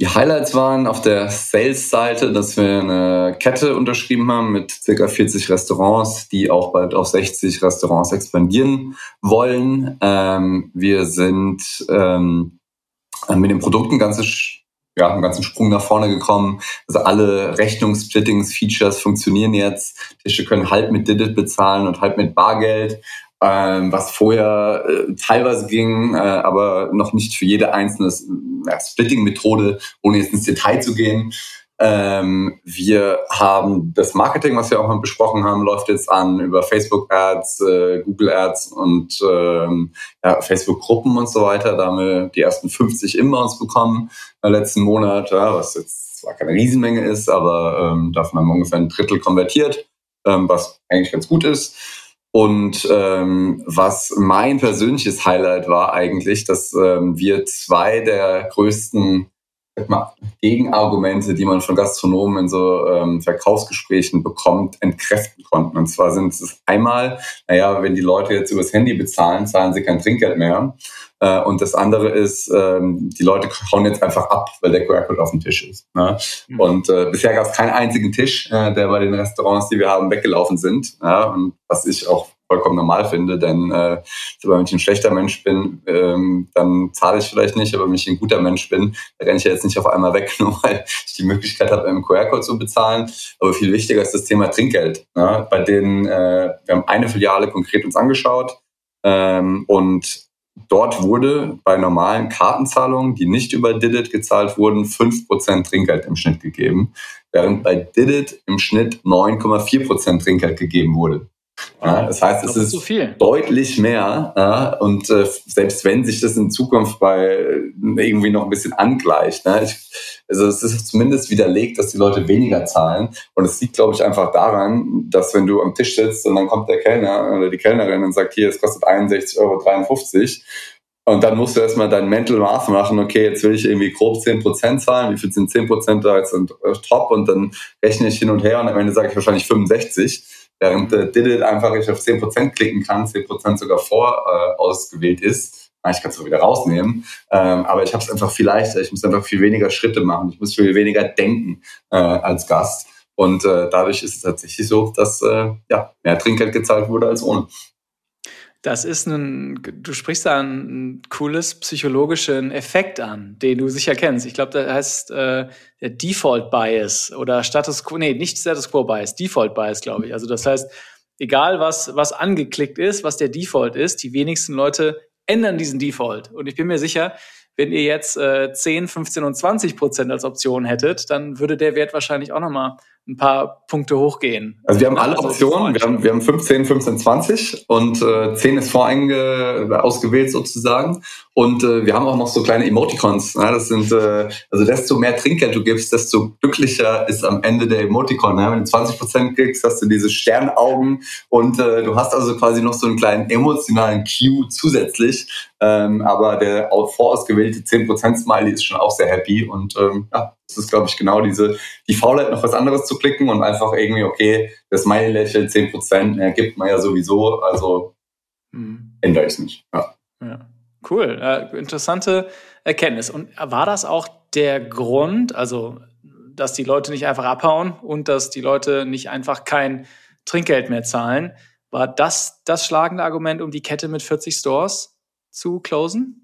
Die Highlights waren auf der Sales-Seite, dass wir eine Kette unterschrieben haben mit circa 40 Restaurants, die auch bald auf 60 Restaurants expandieren wollen. Ähm, wir sind ähm, mit den Produkten ganze ja, einen ganzen Sprung nach vorne gekommen. Also alle Rechnungssplittings, Features funktionieren jetzt. Tische können halb mit Didit bezahlen und halb mit Bargeld ähm, was vorher äh, teilweise ging, äh, aber noch nicht für jede einzelne äh, Splitting-Methode, ohne jetzt ins Detail zu gehen. Ähm, wir haben das Marketing, was wir auch mal besprochen haben, läuft jetzt an über Facebook Ads, äh, Google Ads und ähm, ja, Facebook Gruppen und so weiter. Da haben wir die ersten 50 Inbounds bekommen im letzten Monat, ja, was jetzt zwar keine Riesenmenge ist, aber ähm, davon haben wir ungefähr ein Drittel konvertiert, ähm, was eigentlich ganz gut ist. Und ähm, was mein persönliches Highlight war eigentlich, dass ähm, wir zwei der größten Gegenargumente, die man von Gastronomen in so ähm, Verkaufsgesprächen bekommt, entkräften konnten. Und zwar sind es einmal, naja, wenn die Leute jetzt übers Handy bezahlen, zahlen sie kein Trinkgeld mehr. Äh, und das andere ist, ähm, die Leute hauen jetzt einfach ab, weil der QR-Code auf dem Tisch ist. Ne? Mhm. Und äh, bisher gab es keinen einzigen Tisch, äh, der bei den Restaurants, die wir haben, weggelaufen sind. Ja? Und was ich auch vollkommen normal finde, denn äh, wenn ich ein schlechter Mensch bin, ähm, dann zahle ich vielleicht nicht, aber wenn ich ein guter Mensch bin, dann renne ich ja jetzt nicht auf einmal weg, [LAUGHS] nur weil ich die Möglichkeit habe, einen QR-Code zu bezahlen. Aber viel wichtiger ist das Thema Trinkgeld. Ne? Bei denen, äh, wir haben eine Filiale konkret uns angeschaut ähm, und Dort wurde bei normalen Kartenzahlungen, die nicht über Didit gezahlt wurden, 5% Trinkgeld im Schnitt gegeben, während bei Didit im Schnitt 9,4% Trinkgeld gegeben wurde. Ja, das heißt, es ist, ist deutlich mehr. Ja, und äh, selbst wenn sich das in Zukunft bei äh, irgendwie noch ein bisschen angleicht, ne, ich, also es ist zumindest widerlegt, dass die Leute weniger zahlen. Und es liegt, glaube ich, einfach daran, dass wenn du am Tisch sitzt und dann kommt der Kellner oder die Kellnerin und sagt, hier, es kostet 61,53 Euro. Und dann musst du erstmal dein Mental Math machen, okay, jetzt will ich irgendwie grob 10% zahlen, wie viel sind 10% da jetzt sind äh, top und dann rechne ich hin und her und am Ende sage ich wahrscheinlich 65 während äh, Didit einfach ich auf 10% klicken kann, 10% sogar vor äh, ist. Ich kann es auch wieder rausnehmen, ähm, aber ich habe es einfach viel leichter. Ich muss einfach viel weniger Schritte machen. Ich muss viel weniger denken äh, als Gast. Und äh, dadurch ist es tatsächlich so, dass äh, ja, mehr Trinkgeld gezahlt wurde als ohne. Das ist ein, du sprichst da einen cooles psychologischen Effekt an, den du sicher kennst. Ich glaube, der heißt äh, der Default Bias oder Status Quo, nee, nicht Status Quo Bias, Default Bias, glaube ich. Also das heißt, egal was, was angeklickt ist, was der Default ist, die wenigsten Leute ändern diesen Default. Und ich bin mir sicher, wenn ihr jetzt äh, 10, 15 und 20 Prozent als Option hättet, dann würde der Wert wahrscheinlich auch nochmal ein paar Punkte hochgehen. Also wir haben alle Optionen, wir haben, wir haben 15, 15, 20 und äh, 10 ist voreinge ausgewählt sozusagen. Und äh, wir haben auch noch so kleine Emoticons. Ja, das sind, äh, also desto mehr Trinkgeld du gibst, desto glücklicher ist am Ende der Emoticon. Ja? Wenn du 20 Prozent kriegst, hast du diese Sternaugen und äh, du hast also quasi noch so einen kleinen emotionalen Cue zusätzlich. Ähm, aber der vorausgewählte 10% Smiley ist schon auch sehr happy und ähm, ja, das ist, glaube ich, genau diese, die Faulheit, noch was anderes zu klicken und einfach irgendwie, okay, das Smiley-Lächeln 10%, ja, gibt man ja sowieso, also mhm. ändere ich es nicht. Ja. ja. Cool, äh, interessante Erkenntnis. Und war das auch der Grund, also dass die Leute nicht einfach abhauen und dass die Leute nicht einfach kein Trinkgeld mehr zahlen? War das das schlagende Argument, um die Kette mit 40 Stores zu closen?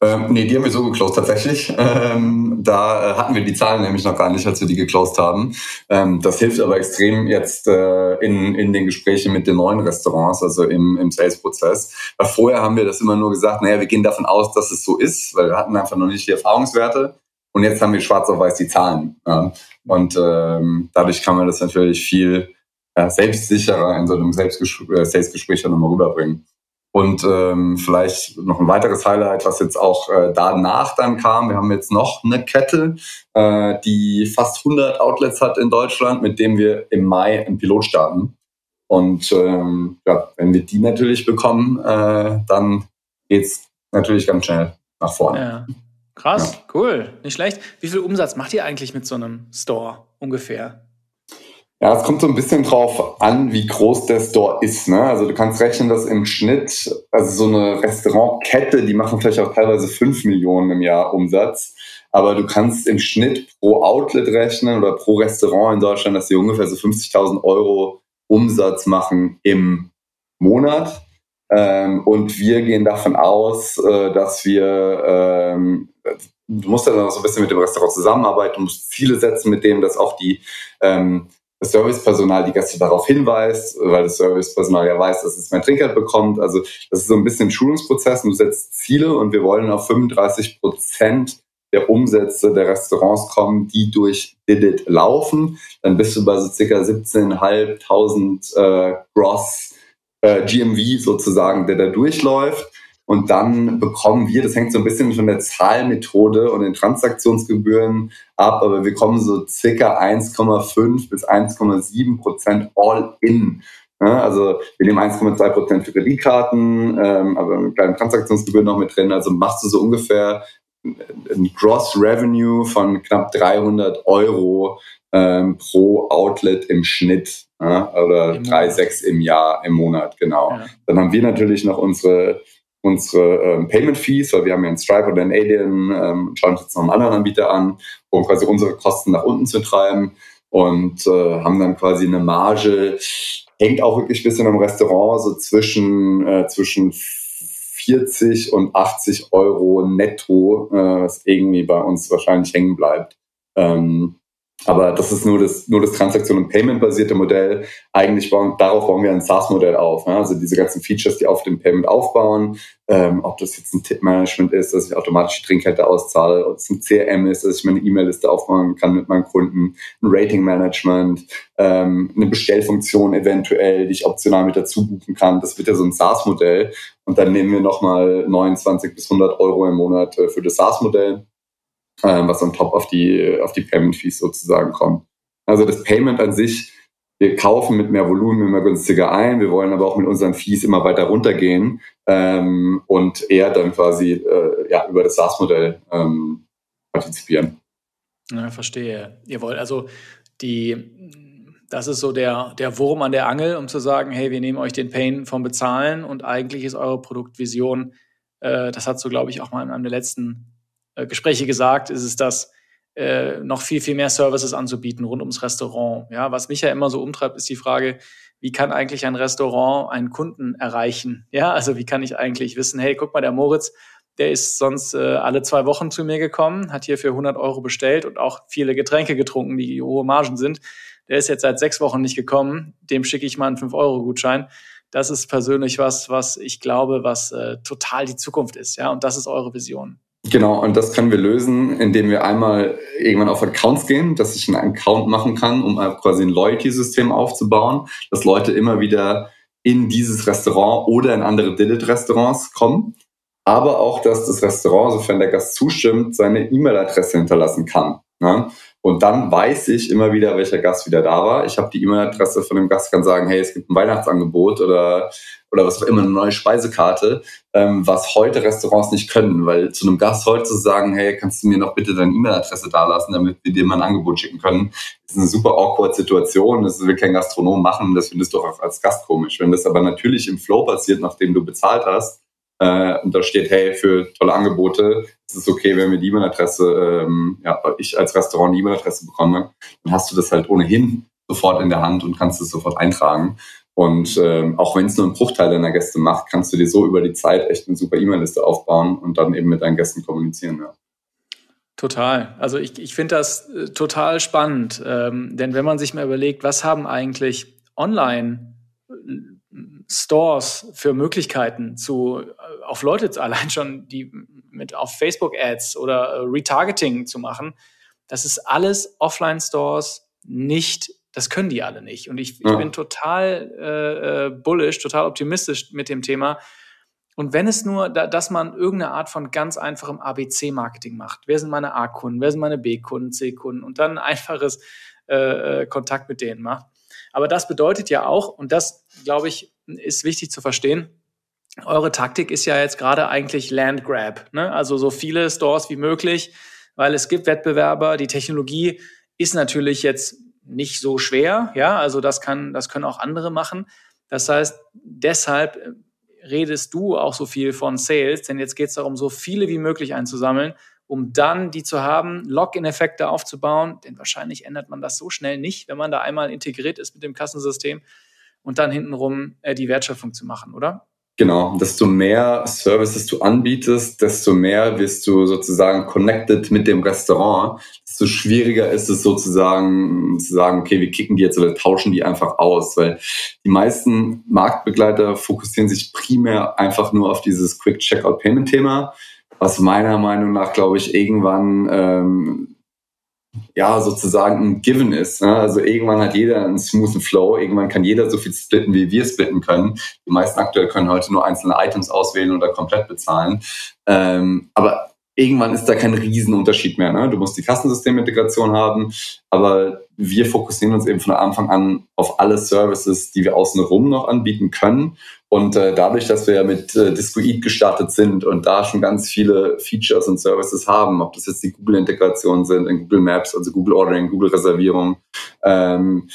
Ähm, nee, die haben wir so geclosed tatsächlich. Ähm, da äh, hatten wir die Zahlen nämlich noch gar nicht, als wir die geclosed haben. Ähm, das hilft aber extrem jetzt äh, in, in den Gesprächen mit den neuen Restaurants, also im, im Sales-Prozess. Vorher haben wir das immer nur gesagt, naja, wir gehen davon aus, dass es so ist, weil wir hatten einfach noch nicht die Erfahrungswerte. Und jetzt haben wir schwarz auf weiß die Zahlen. Ja. Und ähm, dadurch kann man das natürlich viel äh, selbstsicherer in so einem äh, Sales-Gespräch dann nochmal rüberbringen. Und ähm, vielleicht noch ein weiteres Highlight, was jetzt auch äh, danach dann kam. Wir haben jetzt noch eine Kette, äh, die fast 100 Outlets hat in Deutschland, mit dem wir im Mai einen Pilot starten. Und ähm, ja, wenn wir die natürlich bekommen, äh, dann geht's natürlich ganz schnell nach vorne. Ja. Krass, ja. cool, nicht schlecht. Wie viel Umsatz macht ihr eigentlich mit so einem Store ungefähr? Ja, es kommt so ein bisschen drauf an, wie groß der Store ist. Ne? Also du kannst rechnen, dass im Schnitt, also so eine Restaurantkette, die machen vielleicht auch teilweise 5 Millionen im Jahr Umsatz. Aber du kannst im Schnitt pro Outlet rechnen oder pro Restaurant in Deutschland, dass sie ungefähr so 50.000 Euro Umsatz machen im Monat. Ähm, und wir gehen davon aus, äh, dass wir, ähm, du musst dann auch so ein bisschen mit dem Restaurant zusammenarbeiten, musst Ziele setzen mit dem, dass auch die ähm, das Servicepersonal die Gäste darauf hinweist, weil das Servicepersonal ja weiß, dass es mein Trinkgeld bekommt. Also das ist so ein bisschen ein Schulungsprozess. Du setzt Ziele und wir wollen auf 35 Prozent der Umsätze der Restaurants kommen, die durch Didit laufen. Dann bist du bei so circa 17.500 äh, Gross äh, GMV sozusagen, der da durchläuft. Und dann bekommen wir, das hängt so ein bisschen von der Zahlmethode und den Transaktionsgebühren ab, aber wir kommen so circa 1,5 bis 1,7 Prozent all in. Ja, also wir nehmen 1,2 Prozent für Kreditkarten, ähm, aber mit kleinen Transaktionsgebühren noch mit drin. Also machst du so ungefähr ein Gross Revenue von knapp 300 Euro ähm, pro Outlet im Schnitt ja, oder 3,6 im Jahr, im Monat, genau. Ja. Dann haben wir natürlich noch unsere unsere ähm, Payment Fees, weil wir haben ja einen Stripe oder einen Alien, ähm, schauen uns jetzt noch einen anderen Anbieter an, um quasi unsere Kosten nach unten zu treiben und äh, haben dann quasi eine Marge, hängt auch wirklich ein bisschen am Restaurant, so zwischen, äh, zwischen 40 und 80 Euro netto, äh, was irgendwie bei uns wahrscheinlich hängen bleibt. Ähm, aber das ist nur das, nur das Transaktion- und Payment-basierte Modell. Eigentlich bauen, darauf bauen wir ein SaaS-Modell auf. Ne? Also diese ganzen Features, die auf dem Payment aufbauen, ähm, ob das jetzt ein Tip-Management ist, dass ich automatisch die Trinkgeld auszahle, ob es ein CRM ist, dass ich meine E-Mail-Liste aufbauen kann mit meinen Kunden, ein Rating-Management, ähm, eine Bestellfunktion eventuell, die ich optional mit dazu buchen kann. Das wird ja so ein SaaS-Modell. Und dann nehmen wir nochmal 29 bis 100 Euro im Monat äh, für das SaaS-Modell ähm, was on top auf die, auf die Payment Fees sozusagen kommt. Also das Payment an sich, wir kaufen mit mehr Volumen immer günstiger ein, wir wollen aber auch mit unseren Fees immer weiter runtergehen ähm, und eher dann quasi äh, ja, über das SaaS-Modell ähm, partizipieren. Ja, verstehe. Ihr wollt also die, das ist so der, der Wurm an der Angel, um zu sagen, hey, wir nehmen euch den Pain vom Bezahlen und eigentlich ist eure Produktvision, äh, das hat so, glaube ich, auch mal in einem der letzten äh, Gespräche gesagt, ist es das, äh, noch viel, viel mehr Services anzubieten rund ums Restaurant. Ja, was mich ja immer so umtreibt, ist die Frage, wie kann eigentlich ein Restaurant einen Kunden erreichen? Ja, also wie kann ich eigentlich wissen, hey, guck mal, der Moritz, der ist sonst äh, alle zwei Wochen zu mir gekommen, hat hier für 100 Euro bestellt und auch viele Getränke getrunken, die hohe Margen sind. Der ist jetzt seit sechs Wochen nicht gekommen. Dem schicke ich mal einen 5-Euro-Gutschein. Das ist persönlich was, was ich glaube, was äh, total die Zukunft ist. Ja, und das ist eure Vision. Genau, und das können wir lösen, indem wir einmal irgendwann auf Accounts gehen, dass ich einen Account machen kann, um quasi ein Loyalty-System aufzubauen, dass Leute immer wieder in dieses Restaurant oder in andere Didit-Restaurants kommen. Aber auch, dass das Restaurant, sofern der Gast zustimmt, seine E-Mail-Adresse hinterlassen kann. Ne? Und dann weiß ich immer wieder, welcher Gast wieder da war. Ich habe die E-Mail-Adresse von dem Gast, kann sagen, hey, es gibt ein Weihnachtsangebot oder, oder was auch immer, eine neue Speisekarte, ähm, was heute Restaurants nicht können. Weil zu einem Gast heute zu sagen, hey, kannst du mir noch bitte deine E-Mail-Adresse dalassen, damit wir dir mal ein Angebot schicken können, ist eine super awkward Situation. Das will kein Gastronom machen. Das findest du auch als Gast komisch. Wenn das aber natürlich im Flow passiert, nachdem du bezahlt hast, äh, und da steht, hey, für tolle Angebote ist es okay, wenn wir die E-Mail-Adresse, ähm, ja, ich als Restaurant die E-Mail-Adresse bekomme, dann hast du das halt ohnehin sofort in der Hand und kannst es sofort eintragen. Und ähm, auch wenn es nur einen Bruchteil deiner Gäste macht, kannst du dir so über die Zeit echt eine super E-Mail-Liste aufbauen und dann eben mit deinen Gästen kommunizieren. Ja. Total. Also ich, ich finde das äh, total spannend, ähm, denn wenn man sich mal überlegt, was haben eigentlich online Stores für Möglichkeiten zu äh, auf Leute [LAUGHS] allein schon die mit auf Facebook Ads oder äh, Retargeting zu machen. Das ist alles Offline Stores nicht. Das können die alle nicht. Und ich, ja. ich bin total äh, äh, bullish, total optimistisch mit dem Thema. Und wenn es nur, da, dass man irgendeine Art von ganz einfachem ABC-Marketing macht. Wer sind meine A-Kunden? Wer sind meine B-Kunden, C-Kunden? Und dann ein einfaches äh, Kontakt mit denen macht. Aber das bedeutet ja auch, und das, glaube ich, ist wichtig zu verstehen. Eure Taktik ist ja jetzt gerade eigentlich Land Grab, ne? also so viele Stores wie möglich, weil es gibt Wettbewerber. Die Technologie ist natürlich jetzt nicht so schwer, ja, also das kann, das können auch andere machen. Das heißt, deshalb redest du auch so viel von Sales, denn jetzt geht es darum, so viele wie möglich einzusammeln, um dann die zu haben, Login-Effekte aufzubauen, denn wahrscheinlich ändert man das so schnell nicht, wenn man da einmal integriert ist mit dem Kassensystem und dann hintenrum äh, die Wertschöpfung zu machen, oder? Genau, desto mehr Services du anbietest, desto mehr wirst du sozusagen connected mit dem Restaurant, desto schwieriger ist es sozusagen zu sagen, okay, wir kicken die jetzt oder tauschen die einfach aus, weil die meisten Marktbegleiter fokussieren sich primär einfach nur auf dieses Quick Checkout Payment Thema, was meiner Meinung nach, glaube ich, irgendwann ähm, ja, sozusagen ein Given ist. Ne? Also irgendwann hat jeder einen smoothen Flow, irgendwann kann jeder so viel splitten, wie wir splitten können. Die meisten aktuell können heute nur einzelne Items auswählen oder komplett bezahlen. Ähm, aber irgendwann ist da kein Riesenunterschied mehr. Ne? Du musst die Kassensystemintegration haben, aber wir fokussieren uns eben von Anfang an auf alle Services, die wir außenrum noch anbieten können. Und äh, dadurch, dass wir ja mit äh, Discoid gestartet sind und da schon ganz viele Features und Services haben, ob das jetzt die Google-Integration sind, in Google Maps, also Google Ordering, Google Reservierung, ähm,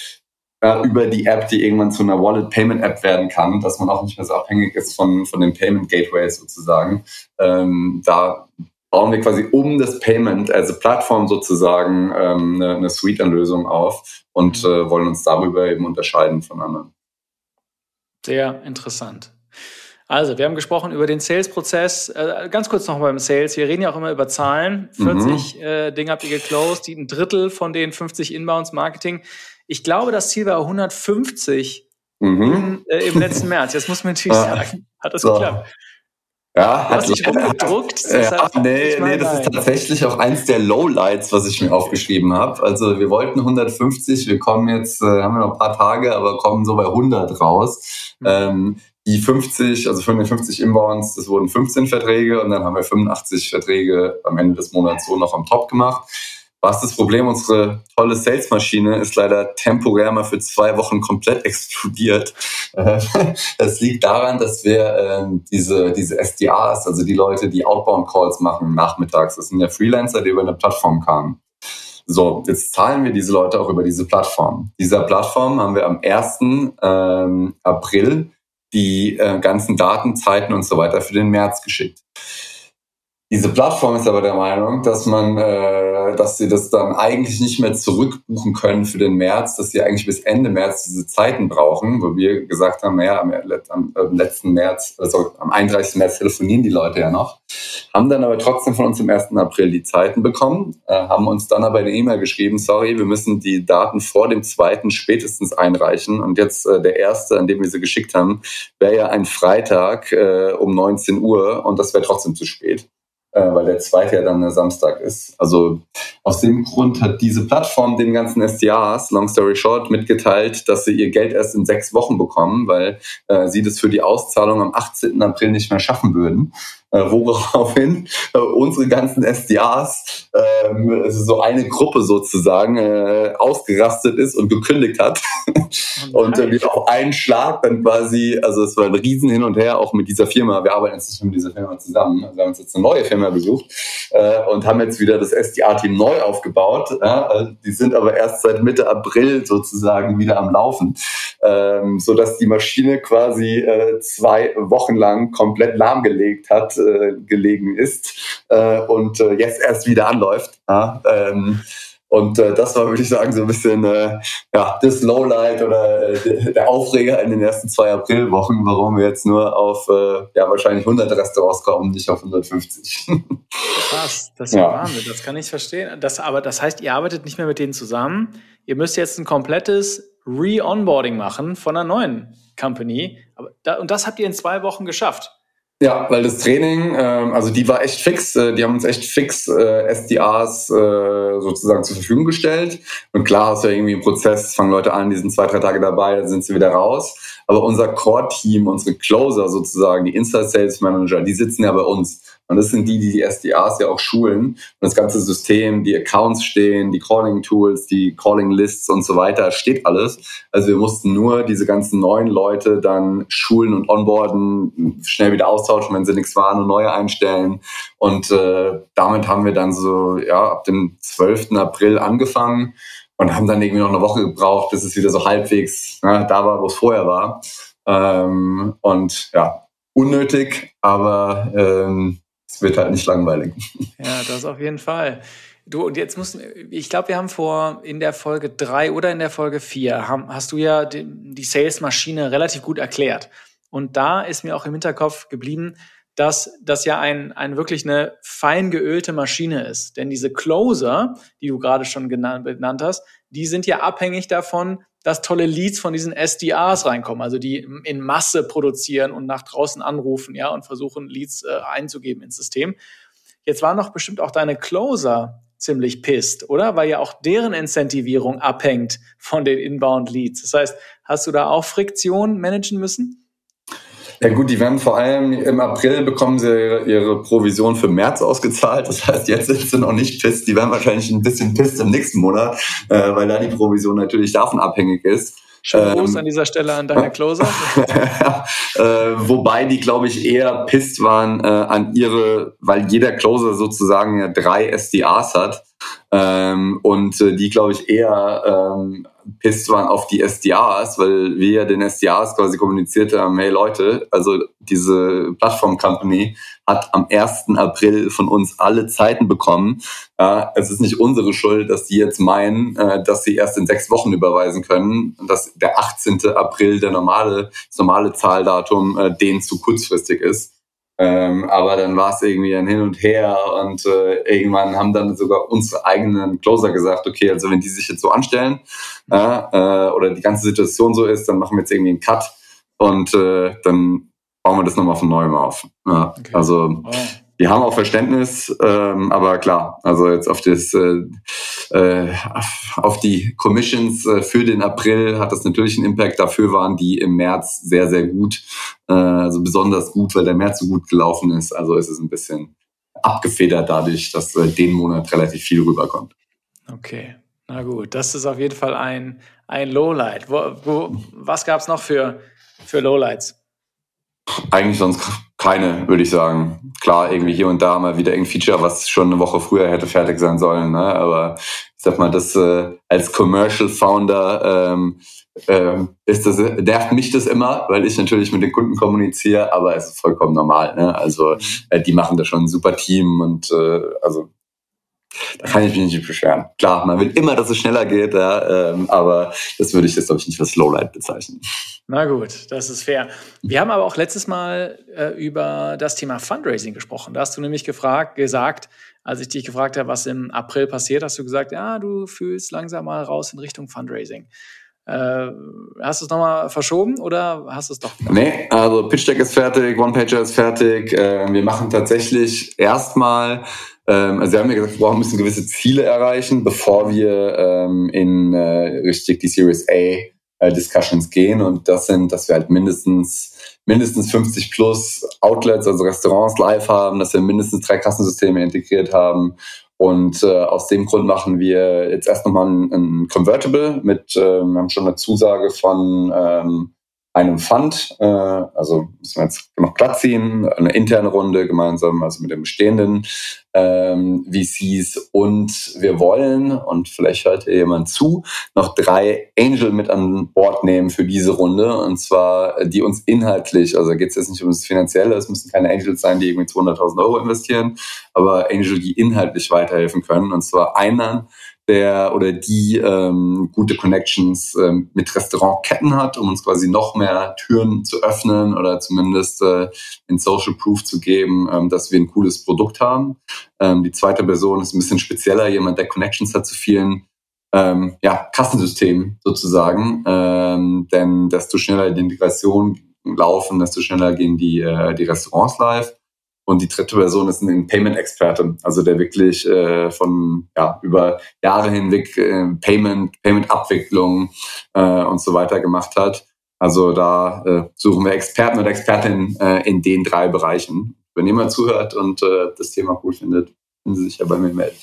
äh, über die App, die irgendwann zu einer Wallet-Payment-App werden kann, dass man auch nicht mehr so abhängig ist von, von den Payment-Gateways sozusagen. Ähm, da bauen wir quasi um das Payment als Plattform sozusagen ähm, eine, eine Suite-Lösung auf und äh, wollen uns darüber eben unterscheiden von anderen. Sehr interessant. Also, wir haben gesprochen über den Sales-Prozess. Äh, ganz kurz noch beim Sales. Wir reden ja auch immer über Zahlen. 40 mhm. äh, Dinge habt ihr geclosed, die ein Drittel von den 50 Inbounds Marketing. Ich glaube, das Ziel war 150 mhm. im, äh, im letzten März. Jetzt muss man natürlich sagen, hat das so. geklappt. Ja, hat sich rumgedruckt. Ja, nee, nee, das ist tatsächlich auch eins der Lowlights, was ich mir aufgeschrieben habe. Also wir wollten 150, wir kommen jetzt, äh, haben wir noch ein paar Tage, aber kommen so bei 100 raus. Mhm. Ähm, die 50, also von den 50 Inbounds, das wurden 15 Verträge und dann haben wir 85 Verträge am Ende des Monats so noch am Top gemacht. Was das Problem? Unsere tolle Salesmaschine ist leider temporär mal für zwei Wochen komplett explodiert. [LAUGHS] Das liegt daran, dass wir ähm, diese, diese SDAs, also die Leute, die Outbound Calls machen nachmittags, das sind ja Freelancer, die über eine Plattform kamen. So, jetzt zahlen wir diese Leute auch über diese Plattform. Dieser Plattform haben wir am 1. Ähm, April die äh, ganzen Daten, Zeiten und so weiter für den März geschickt. Diese Plattform ist aber der Meinung, dass man, äh, dass sie das dann eigentlich nicht mehr zurückbuchen können für den März, dass sie eigentlich bis Ende März diese Zeiten brauchen, wo wir gesagt haben, ja, am, am, am letzten März, also am 31. März telefonieren die Leute ja noch, haben dann aber trotzdem von uns am 1. April die Zeiten bekommen, äh, haben uns dann aber eine E-Mail geschrieben, sorry, wir müssen die Daten vor dem zweiten spätestens einreichen und jetzt äh, der erste, an dem wir sie geschickt haben, wäre ja ein Freitag äh, um 19 Uhr und das wäre trotzdem zu spät äh, weil der zweite ja dann der Samstag ist. Also aus dem Grund hat diese Plattform den ganzen SDAs, long story short, mitgeteilt, dass sie ihr Geld erst in sechs Wochen bekommen, weil äh, sie das für die Auszahlung am 18. April nicht mehr schaffen würden. Äh, woraufhin äh, unsere ganzen SDAs, ähm, also so eine Gruppe sozusagen, äh, ausgerastet ist und gekündigt hat. Oh [LAUGHS] und äh, wir auf einen Schlag dann quasi, also es war ein Riesen hin und her, auch mit dieser Firma. Wir arbeiten jetzt nicht mit dieser Firma zusammen. Also wir haben uns jetzt eine neue Firma besucht äh, und haben jetzt wieder das SDA-Team neu aufgebaut. Ja? Die sind aber erst seit Mitte April sozusagen wieder am Laufen, ähm, so dass die Maschine quasi äh, zwei Wochen lang komplett lahmgelegt hat äh, gelegen ist äh, und äh, jetzt erst wieder anläuft. Ja? Ähm, und äh, das war, würde ich sagen, so ein bisschen äh, ja, das Lowlight oder äh, der Aufreger in den ersten zwei Aprilwochen, warum wir jetzt nur auf äh, ja wahrscheinlich 100 Restaurants kommen, nicht auf 150. Krass, das ist ja. Wahnsinn, das kann ich verstehen. Das, aber das heißt, ihr arbeitet nicht mehr mit denen zusammen. Ihr müsst jetzt ein komplettes Re-Onboarding machen von einer neuen Company. Aber da, und das habt ihr in zwei Wochen geschafft. Ja, weil das Training, ähm, also die war echt fix, äh, die haben uns echt fix äh, SDAs äh, sozusagen zur Verfügung gestellt. Und klar hast du ja irgendwie einen Prozess, fangen Leute an, die sind zwei, drei Tage dabei, dann sind sie wieder raus. Aber unser Core-Team, unsere Closer sozusagen, die Inside Sales Manager, die sitzen ja bei uns. Und das sind die, die die SDAs ja auch schulen. Und das ganze System, die Accounts stehen, die Calling-Tools, die Calling-Lists und so weiter, steht alles. Also wir mussten nur diese ganzen neuen Leute dann schulen und onboarden, schnell wieder austauschen, wenn sie nichts waren und neue einstellen. Und äh, damit haben wir dann so ja ab dem 12. April angefangen und haben dann irgendwie noch eine Woche gebraucht, bis es wieder so halbwegs ja, da war, wo es vorher war. Ähm, und ja, unnötig, aber ähm, es wird halt nicht langweilig. [LAUGHS] Ja, das auf jeden Fall. Du, und jetzt mussten, ich glaube, wir haben vor in der Folge drei oder in der Folge vier hast du ja die, die Sales-Maschine relativ gut erklärt. Und da ist mir auch im Hinterkopf geblieben, dass das ja ein, ein wirklich eine fein geölte Maschine ist. Denn diese Closer, die du gerade schon genannt, hast, die sind ja abhängig davon, dass tolle Leads von diesen SDRs reinkommen, also die in Masse produzieren und nach draußen anrufen, ja, und versuchen Leads äh, einzugeben ins System. Jetzt waren doch bestimmt auch deine Closer ziemlich pisst, oder? Weil ja auch deren Incentivierung abhängt von den Inbound Leads. Das heißt, hast du da auch Friktion managen müssen? Ja gut, die werden vor allem im April bekommen sie ihre, ihre, Provision für März ausgezahlt. Das heißt, jetzt sind sie noch nicht pisst. Die werden wahrscheinlich ein bisschen pisst im nächsten Monat, äh, weil da die Provision natürlich davon abhängig ist. Schönen Gruß ähm, an dieser Stelle an deine Closer. [LAUGHS] äh, wobei die, glaube ich, eher pisst waren äh, an ihre, weil jeder Closer sozusagen ja drei SDAs hat. Ähm, und äh, die, glaube ich, eher ähm, pisst waren auf die SDAs, weil wir den SDAs quasi kommuniziert haben, hey Leute, also diese Plattform-Company hat am 1. April von uns alle Zeiten bekommen. Ja, es ist nicht unsere Schuld, dass die jetzt meinen, äh, dass sie erst in sechs Wochen überweisen können dass der 18. April der normale, das normale Zahldatum äh, denen zu kurzfristig ist. Ähm, aber dann war es irgendwie ein Hin und Her und äh, irgendwann haben dann sogar unsere eigenen Closer gesagt, okay, also wenn die sich jetzt so anstellen äh, äh, oder die ganze Situation so ist, dann machen wir jetzt irgendwie einen Cut und äh, dann bauen wir das nochmal von neuem auf. Ja, okay. Also oh die haben auch Verständnis, ähm, aber klar, also jetzt auf das äh, äh, auf die Commissions äh, für den April hat das natürlich einen Impact. Dafür waren die im März sehr, sehr gut, äh, also besonders gut, weil der März so gut gelaufen ist. Also ist es ein bisschen abgefedert dadurch, dass äh, den Monat relativ viel rüberkommt. Okay, na gut, das ist auf jeden Fall ein, ein Lowlight. Wo, wo, was gab es noch für, für Lowlights? Eigentlich sonst keine, würde ich sagen. Klar, irgendwie hier und da mal wieder ein Feature, was schon eine Woche früher hätte fertig sein sollen. Ne? Aber ich sag mal, das äh, als Commercial Founder ähm, äh, ist das, nervt mich das immer, weil ich natürlich mit den Kunden kommuniziere, aber es ist vollkommen normal. Ne? Also äh, die machen da schon ein super Team und äh, also da kann ich mich nicht beschweren. Klar, man will immer, dass es schneller geht, ja, ähm, aber das würde ich jetzt, glaube ich, nicht als Lowlight bezeichnen. Na gut, das ist fair. Wir haben aber auch letztes Mal äh, über das Thema Fundraising gesprochen. Da hast du nämlich gefragt, gesagt, als ich dich gefragt habe, was im April passiert, hast du gesagt, ja, du fühlst langsam mal raus in Richtung Fundraising. Äh, hast du es nochmal verschoben oder hast du es doch? Nee, also Pitch Deck ist fertig, One-Pager ist fertig. Äh, wir machen tatsächlich erstmal ähm, also wir haben ja gesagt, wir müssen gewisse Ziele erreichen, bevor wir ähm, in äh, richtig die Series A äh, Discussions gehen. Und das sind, dass wir halt mindestens mindestens 50 plus Outlets, also Restaurants live haben, dass wir mindestens drei Kassensysteme integriert haben. Und äh, aus dem Grund machen wir jetzt erst nochmal ein, ein Convertible mit, äh, wir haben schon eine Zusage von ähm, einem Fund, äh, also müssen wir jetzt noch Platz ziehen, eine interne Runde gemeinsam, also mit den bestehenden ähm, VCs und wir wollen, und vielleicht hört hier jemand zu, noch drei Angel mit an Bord nehmen für diese Runde. Und zwar, die uns inhaltlich, also geht es jetzt nicht um das Finanzielle, es müssen keine Angels sein, die irgendwie 200.000 Euro investieren, aber Angel, die inhaltlich weiterhelfen können. Und zwar einer, der oder die ähm, gute Connections ähm, mit Restaurantketten hat, um uns quasi noch mehr Türen zu öffnen oder zumindest äh, in Social Proof zu geben, ähm, dass wir ein cooles Produkt haben. Ähm, die zweite Person ist ein bisschen spezieller, jemand, der Connections hat zu vielen ähm, ja, Kassensystemen sozusagen. Ähm, denn desto schneller die Integration laufen, desto schneller gehen die, äh, die Restaurants live. Und die dritte Person ist ein Payment-Experte, also der wirklich äh, von ja, über Jahre hinweg äh, Payment, Payment-Abwicklung äh, und so weiter gemacht hat. Also da äh, suchen wir Experten oder Expertinnen äh, in den drei Bereichen. Wenn jemand zuhört und äh, das Thema cool findet, können Sie sich ja bei mir melden.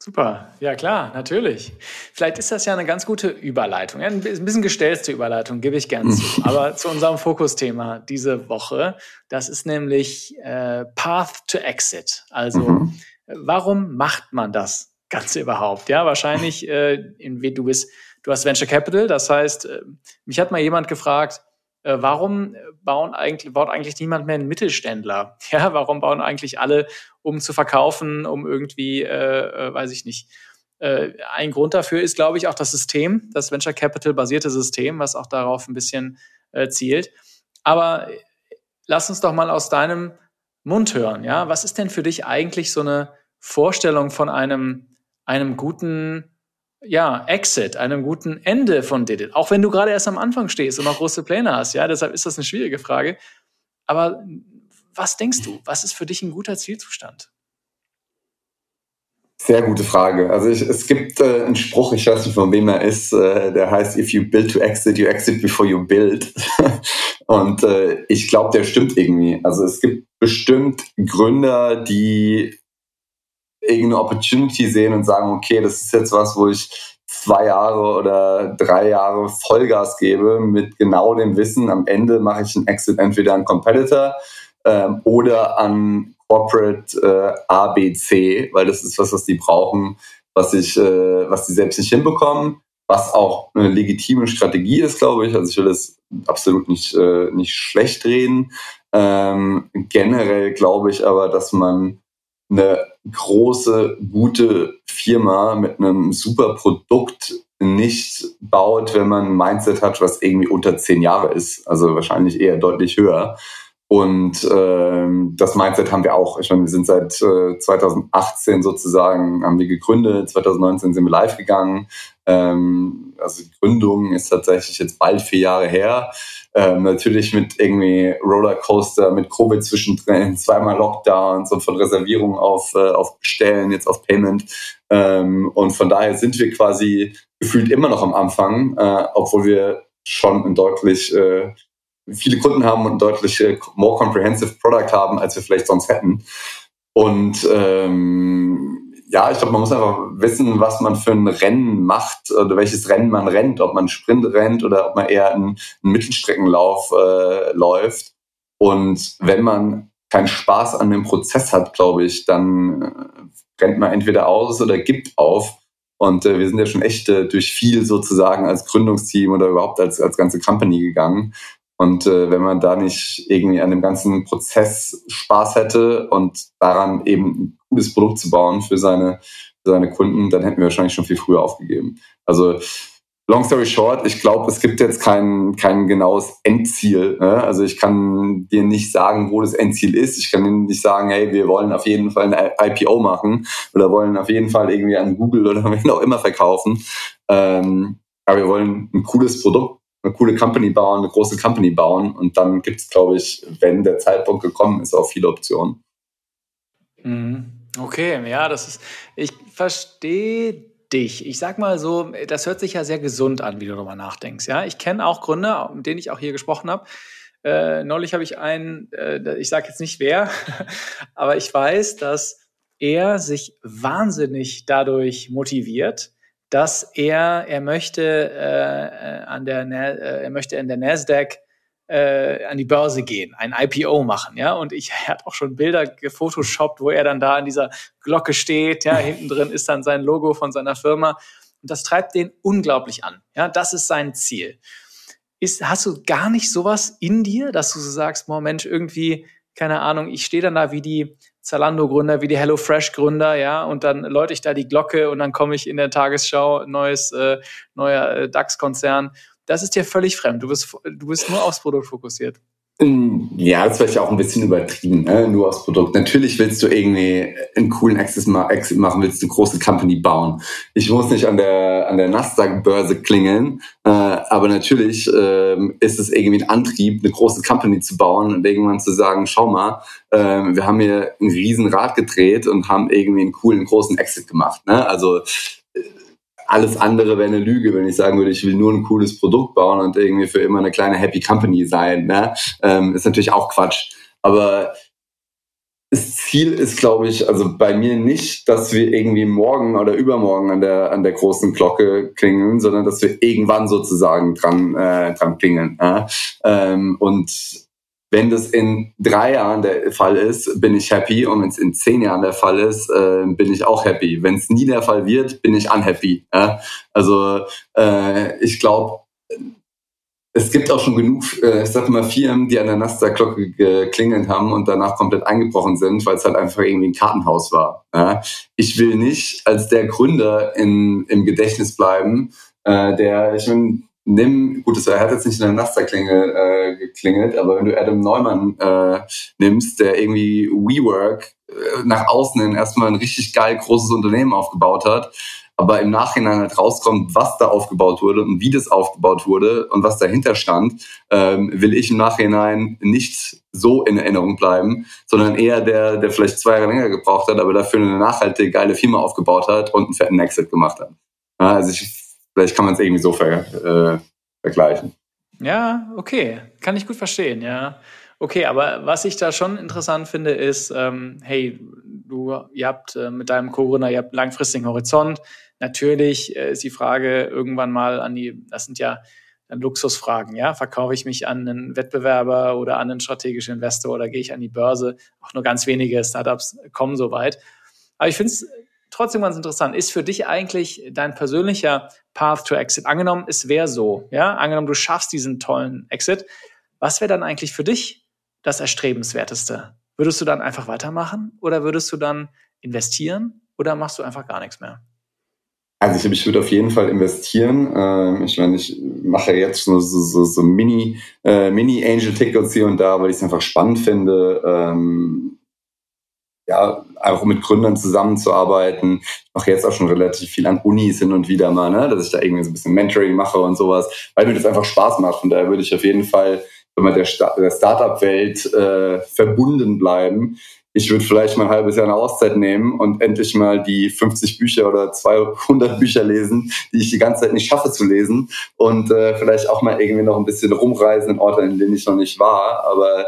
Super, ja klar, natürlich. Vielleicht ist das ja eine ganz gute Überleitung. ein bisschen gestellte Überleitung, gebe ich gern zu. [LAUGHS] Aber zu unserem Fokusthema diese Woche, das ist nämlich äh, Path to Exit. Also mhm. warum macht man das Ganze überhaupt? Ja, wahrscheinlich, äh, in, du bist, du hast Venture Capital, das heißt, äh, mich hat mal jemand gefragt, äh, warum bauen eigentlich, baut eigentlich niemand mehr einen Mittelständler? [LAUGHS] Ja, warum bauen eigentlich alle, um zu verkaufen, um irgendwie, äh, äh, weiß ich nicht. Äh, ein Grund dafür ist, glaube ich, auch das System, das Venture Capital basierte System, was auch darauf ein bisschen äh, zielt. Aber lass uns doch mal aus deinem Mund hören. Ja, was ist denn für dich eigentlich so eine Vorstellung von einem, einem guten ja, Exit, einem guten Ende von Didit. Auch wenn du gerade erst am Anfang stehst und noch große Pläne hast, ja, deshalb ist das eine schwierige Frage. Aber was denkst du? Was ist für dich ein guter Zielzustand? Sehr gute Frage. Also ich, es gibt äh, einen Spruch, ich weiß nicht von wem er ist, äh, der heißt, if you build to exit, you exit before you build. [LAUGHS] und äh, ich glaube, der stimmt irgendwie. Also es gibt bestimmt Gründer, die irgendeine Opportunity sehen und sagen, okay, das ist jetzt was, wo ich zwei Jahre oder drei Jahre Vollgas gebe mit genau dem Wissen, am Ende mache ich einen Exit entweder an Competitor ähm, oder an Corporate äh, ABC, weil das ist was, was die brauchen, was ich, äh, was die selbst nicht hinbekommen, was auch eine legitime Strategie ist, glaube ich. Also ich will das absolut nicht, äh, nicht schlecht reden. Ähm, generell glaube ich aber, dass man eine große, gute Firma mit einem super Produkt nicht baut, wenn man ein Mindset hat, was irgendwie unter zehn Jahre ist. Also wahrscheinlich eher deutlich höher. Und ähm, das Mindset haben wir auch. Ich meine, wir sind seit äh, 2018 sozusagen, haben wir gegründet, 2019 sind wir live gegangen. Ähm, also die Gründung ist tatsächlich jetzt bald vier Jahre her. Ähm, natürlich mit irgendwie Rollercoaster, mit Covid zwischendrin, [LAUGHS] zweimal Lockdowns und von Reservierung auf, äh, auf Bestellen, jetzt auf Payment. Ähm, und von daher sind wir quasi gefühlt immer noch am Anfang, äh, obwohl wir schon ein deutlich äh, viele Kunden haben und ein deutlich äh, more comprehensive Product haben, als wir vielleicht sonst hätten. Und ähm, ja, ich glaube, man muss einfach wissen, was man für ein Rennen macht oder welches Rennen man rennt, ob man Sprint rennt oder ob man eher einen, einen Mittelstreckenlauf äh, läuft. Und wenn man keinen Spaß an dem Prozess hat, glaube ich, dann äh, rennt man entweder aus oder gibt auf. Und äh, wir sind ja schon echt äh, durch viel sozusagen als Gründungsteam oder überhaupt als, als ganze Company gegangen. Und äh, wenn man da nicht irgendwie an dem ganzen Prozess Spaß hätte und daran eben ein gutes Produkt zu bauen für seine, für seine Kunden, dann hätten wir wahrscheinlich schon viel früher aufgegeben. Also long story short, ich glaube, es gibt jetzt kein, kein genaues Endziel. Ne? Also ich kann dir nicht sagen, wo das Endziel ist. Ich kann dir nicht sagen, hey, wir wollen auf jeden Fall ein IPO machen oder wollen auf jeden Fall irgendwie an Google oder [LAUGHS] wen auch immer verkaufen. Ähm, aber wir wollen ein cooles Produkt eine coole Company bauen, eine große Company bauen. Und dann gibt es, glaube ich, wenn der Zeitpunkt gekommen ist, auch viele Optionen. Mhm. Okay, ja, das ist, ich verstehe dich? Ich sag mal so, das hört sich ja sehr gesund an, wie du darüber nachdenkst. Ja, ich kenne auch Gründer, mit denen ich auch hier gesprochen habe. Äh, neulich habe ich einen, äh, ich sage jetzt nicht wer, [LAUGHS] aber ich weiß, dass er sich wahnsinnig dadurch motiviert, dass er er möchte äh, äh an der äh, er möchte in der Nasdaq äh, an die Börse gehen, ein IPO machen, ja. Und ich er hat auch schon Bilder gefotoshoppt, wo er dann da an dieser Glocke steht, ja. Hinten drin ist dann sein Logo von seiner Firma. Und das treibt den unglaublich an. Ja, das ist sein Ziel. Ist, hast du gar nicht sowas in dir, dass du so sagst, Mensch, irgendwie, keine Ahnung, ich stehe dann da wie die Zalando-Gründer, wie die HelloFresh-Gründer, ja, und dann läute ich da die Glocke und dann komme ich in der Tagesschau, neues, äh, neuer äh, DAX-Konzern das ist dir völlig fremd. Du bist, du bist nur aufs Produkt fokussiert. Ähm, ja, das ist vielleicht auch ein bisschen übertrieben, ne? nur aufs Produkt. Natürlich willst du irgendwie einen coolen Exit machen, willst du eine große Company bauen. Ich muss nicht an der, an der Nasdaq-Börse klingeln, äh, aber natürlich äh, ist es irgendwie ein Antrieb, eine große Company zu bauen und irgendwann zu sagen, schau mal, äh, wir haben hier ein Riesenrad gedreht und haben irgendwie einen coolen, großen Exit gemacht. Ne? Also alles andere wäre eine Lüge, wenn ich sagen würde, ich will nur ein cooles Produkt bauen und irgendwie für immer eine kleine Happy Company sein. Ne? Ähm, ist natürlich auch Quatsch. Aber das Ziel ist, glaube ich, also bei mir nicht, dass wir irgendwie morgen oder übermorgen an der an der großen Glocke klingeln, sondern dass wir irgendwann sozusagen dran äh, dran klingeln. Ja? Ähm, und wenn das in drei Jahren der Fall ist, bin ich happy. Und wenn es in zehn Jahren der Fall ist, äh, bin ich auch happy. Wenn es nie der Fall wird, bin ich unhappy. Ja? Also äh, ich glaube, es gibt auch schon genug, äh, ich sag mal, Firmen, die an der Nasdaq-Glocke geklingelt haben und danach komplett eingebrochen sind, weil es halt einfach irgendwie ein Kartenhaus war. Ja? Ich will nicht als der Gründer in, im Gedächtnis bleiben, äh, der, ich meine, nimm, gut, er hat jetzt nicht in der Nasdaq-Klingel äh, geklingelt, aber wenn du Adam Neumann äh, nimmst, der irgendwie WeWork äh, nach außen hin erstmal ein richtig geil großes Unternehmen aufgebaut hat, aber im Nachhinein halt rauskommt, was da aufgebaut wurde und wie das aufgebaut wurde und was dahinter stand, ähm, will ich im Nachhinein nicht so in Erinnerung bleiben, sondern eher der, der vielleicht zwei Jahre länger gebraucht hat, aber dafür eine nachhaltige, geile Firma aufgebaut hat und einen fetten Exit gemacht hat. Ja, also ich Vielleicht kann man es irgendwie so ver, äh, vergleichen. Ja, okay. Kann ich gut verstehen, ja. Okay, aber was ich da schon interessant finde, ist, ähm, hey, du, ihr habt äh, mit deinem Co-Gründer, ihr habt langfristigen Horizont. Natürlich äh, ist die Frage irgendwann mal an die, das sind ja dann Luxusfragen, ja. Verkaufe ich mich an einen Wettbewerber oder an einen strategischen Investor oder gehe ich an die Börse? Auch nur ganz wenige Startups kommen so weit. Aber ich finde es trotzdem ganz interessant. Ist für dich eigentlich dein persönlicher Path to Exit? Angenommen, es wäre so, ja, angenommen, du schaffst diesen tollen Exit. Was wäre dann eigentlich für dich das Erstrebenswerteste? Würdest du dann einfach weitermachen oder würdest du dann investieren oder machst du einfach gar nichts mehr? Also ich, ich würde auf jeden Fall investieren. Ähm, ich meine, ich mache jetzt so, so, so, Mini, äh, Mini Angel Tickets hier und da, weil ich es einfach spannend finde. Ähm, ja, einfach mit Gründern zusammenzuarbeiten. Ich mache jetzt auch schon relativ viel an Unis hin und wieder mal, ne, dass ich da irgendwie so ein bisschen Mentoring mache und sowas, weil mir das einfach Spaß macht. Und daher würde ich auf jeden Fall wenn man der, der Startup-Welt äh, verbunden bleiben. Ich würde vielleicht mal ein halbes Jahr eine Auszeit nehmen und endlich mal die 50 Bücher oder 200 Bücher lesen, die ich die ganze Zeit nicht schaffe zu lesen und äh, vielleicht auch mal irgendwie noch ein bisschen rumreisen in Orten, in denen ich noch nicht war. Aber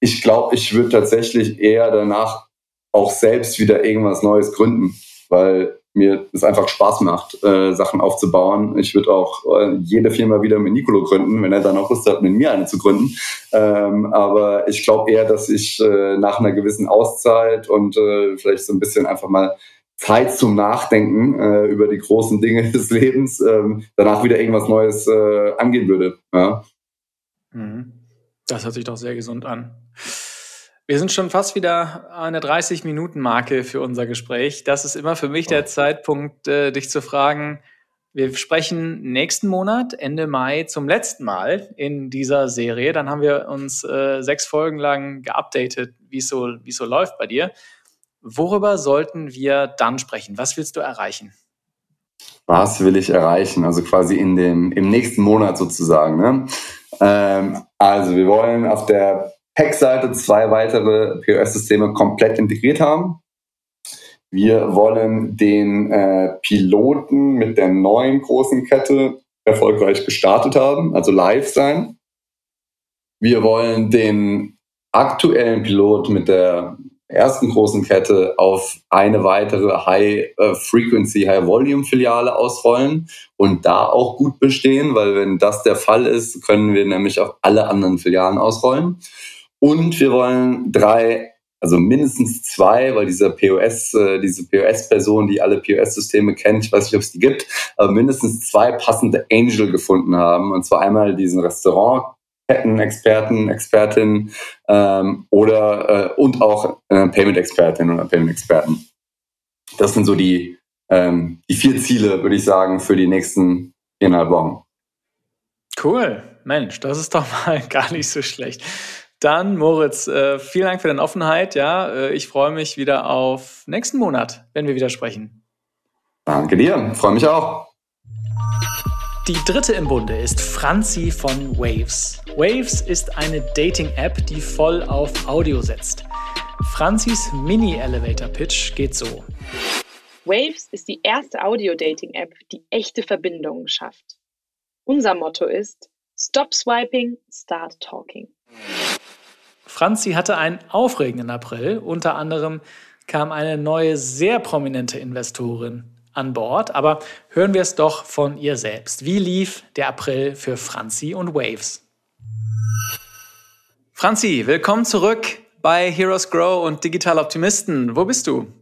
ich glaube, ich würde tatsächlich eher danach auch selbst wieder irgendwas Neues gründen, weil mir es einfach Spaß macht, äh, Sachen aufzubauen. Ich würde auch äh, jede Firma wieder mit Nicolo gründen, wenn er dann auch Lust hat, mit mir eine zu gründen. Ähm, aber ich glaube eher, dass ich äh, nach einer gewissen Auszeit und äh, vielleicht so ein bisschen einfach mal Zeit zum Nachdenken äh, über die großen Dinge [LAUGHS] des Lebens ähm, danach wieder irgendwas Neues äh, angehen würde. Ja. Mhm. Das hört sich doch sehr gesund an. Wir sind schon fast wieder an der 30-Minuten-Marke für unser Gespräch. Das ist immer für mich der Zeitpunkt, äh, dich zu fragen. Wir sprechen nächsten Monat, Ende Mai, zum letzten Mal in dieser Serie. Dann haben wir uns äh, sechs Folgen lang geupdatet, wie so, es so läuft bei dir. Worüber sollten wir dann sprechen? Was willst du erreichen? Was will ich erreichen? Also quasi in dem, im nächsten Monat sozusagen. Ne? Ähm, also wir wollen auf der Pack-Seite zwei weitere POS-Systeme komplett integriert haben. Wir wollen den äh, Piloten mit der neuen großen Kette erfolgreich gestartet haben, also live sein. Wir wollen den aktuellen Pilot mit der ersten großen Kette auf eine weitere High-Frequency, High-Volume-Filiale ausrollen und da auch gut bestehen, weil wenn das der Fall ist, können wir nämlich auch alle anderen Filialen ausrollen. Und wir wollen drei, also mindestens zwei, weil dieser POS, äh, diese POS-Person, die alle POS-Systeme kennt, ich weiß nicht, ob es die gibt, aber mindestens zwei passende Angel gefunden haben. Und zwar einmal diesen Restaurant Experten, Expertin ähm, oder äh, und auch äh, Payment-Expertin oder Payment-Experten. Das sind so die, ähm, die vier Ziele, würde ich sagen, für die nächsten viereinhalb Wochen. Cool, Mensch, das ist doch [LAUGHS] mal gar nicht so schlecht. Dann, Moritz, äh, vielen Dank für deine Offenheit. Ja, äh, ich freue mich wieder auf nächsten Monat, wenn wir wieder sprechen. Danke dir, freue mich auch. Die dritte im Bunde ist Franzi von Waves. Waves ist eine Dating-App, die voll auf Audio setzt. Franzis Mini-Elevator-Pitch geht so. Waves ist die erste Audio-Dating-App, die echte Verbindungen schafft. Unser Motto ist Stop Swiping, Start Talking. Franzi hatte einen aufregenden April. Unter anderem kam eine neue, sehr prominente Investorin an Bord. Aber hören wir es doch von ihr selbst. Wie lief der April für Franzi und Waves? Franzi, willkommen zurück bei Heroes Grow und Digital Optimisten. Wo bist du?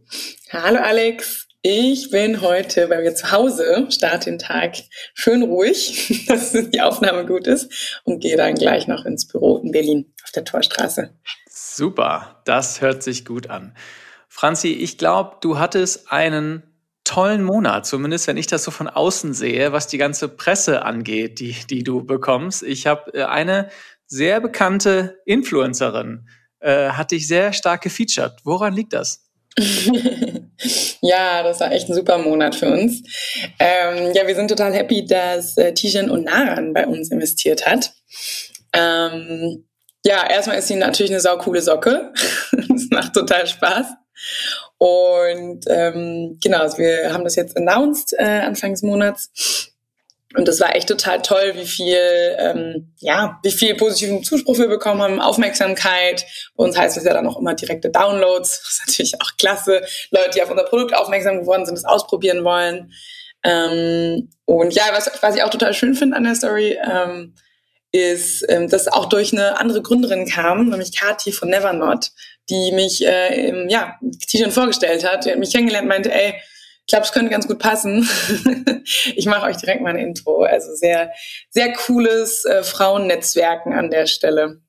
Hallo Alex. Ich bin heute bei mir zu Hause, starte den Tag schön ruhig, [LAUGHS] dass die Aufnahme gut ist und gehe dann gleich noch ins Büro in Berlin auf der Torstraße. Super, das hört sich gut an. Franzi, ich glaube, du hattest einen tollen Monat, zumindest wenn ich das so von außen sehe, was die ganze Presse angeht, die, die du bekommst. Ich habe äh, eine sehr bekannte Influencerin, äh, hat dich sehr stark gefeatured. Woran liegt das? [LAUGHS] ja, das war echt ein super Monat für uns. Ähm, ja, wir sind total happy, dass äh, Tijan und Naran bei uns investiert hat. Ähm, ja, erstmal ist sie natürlich eine saukoole Socke. [LAUGHS] das macht total Spaß. Und ähm, genau, also wir haben das jetzt announced äh, Anfang des Monats. Und das war echt total toll, wie viel, ähm, ja, wie viel positiven Zuspruch wir bekommen haben, Aufmerksamkeit. Bei uns heißt es ja dann auch immer direkte Downloads. Das ist natürlich auch klasse. Leute, die auf unser Produkt aufmerksam geworden sind, das ausprobieren wollen. Ähm, und ja, was, was ich auch total schön finde an der Story, ähm, ist, ähm, dass auch durch eine andere Gründerin kam, nämlich Kati von Nevernot, die mich äh, im, ja, T-Shirt vorgestellt hat. Die hat mich kennengelernt, meinte, ey, ich glaube, es könnte ganz gut passen. [LAUGHS] ich mache euch direkt mal ein Intro. Also sehr, sehr cooles äh, Frauennetzwerken an der Stelle.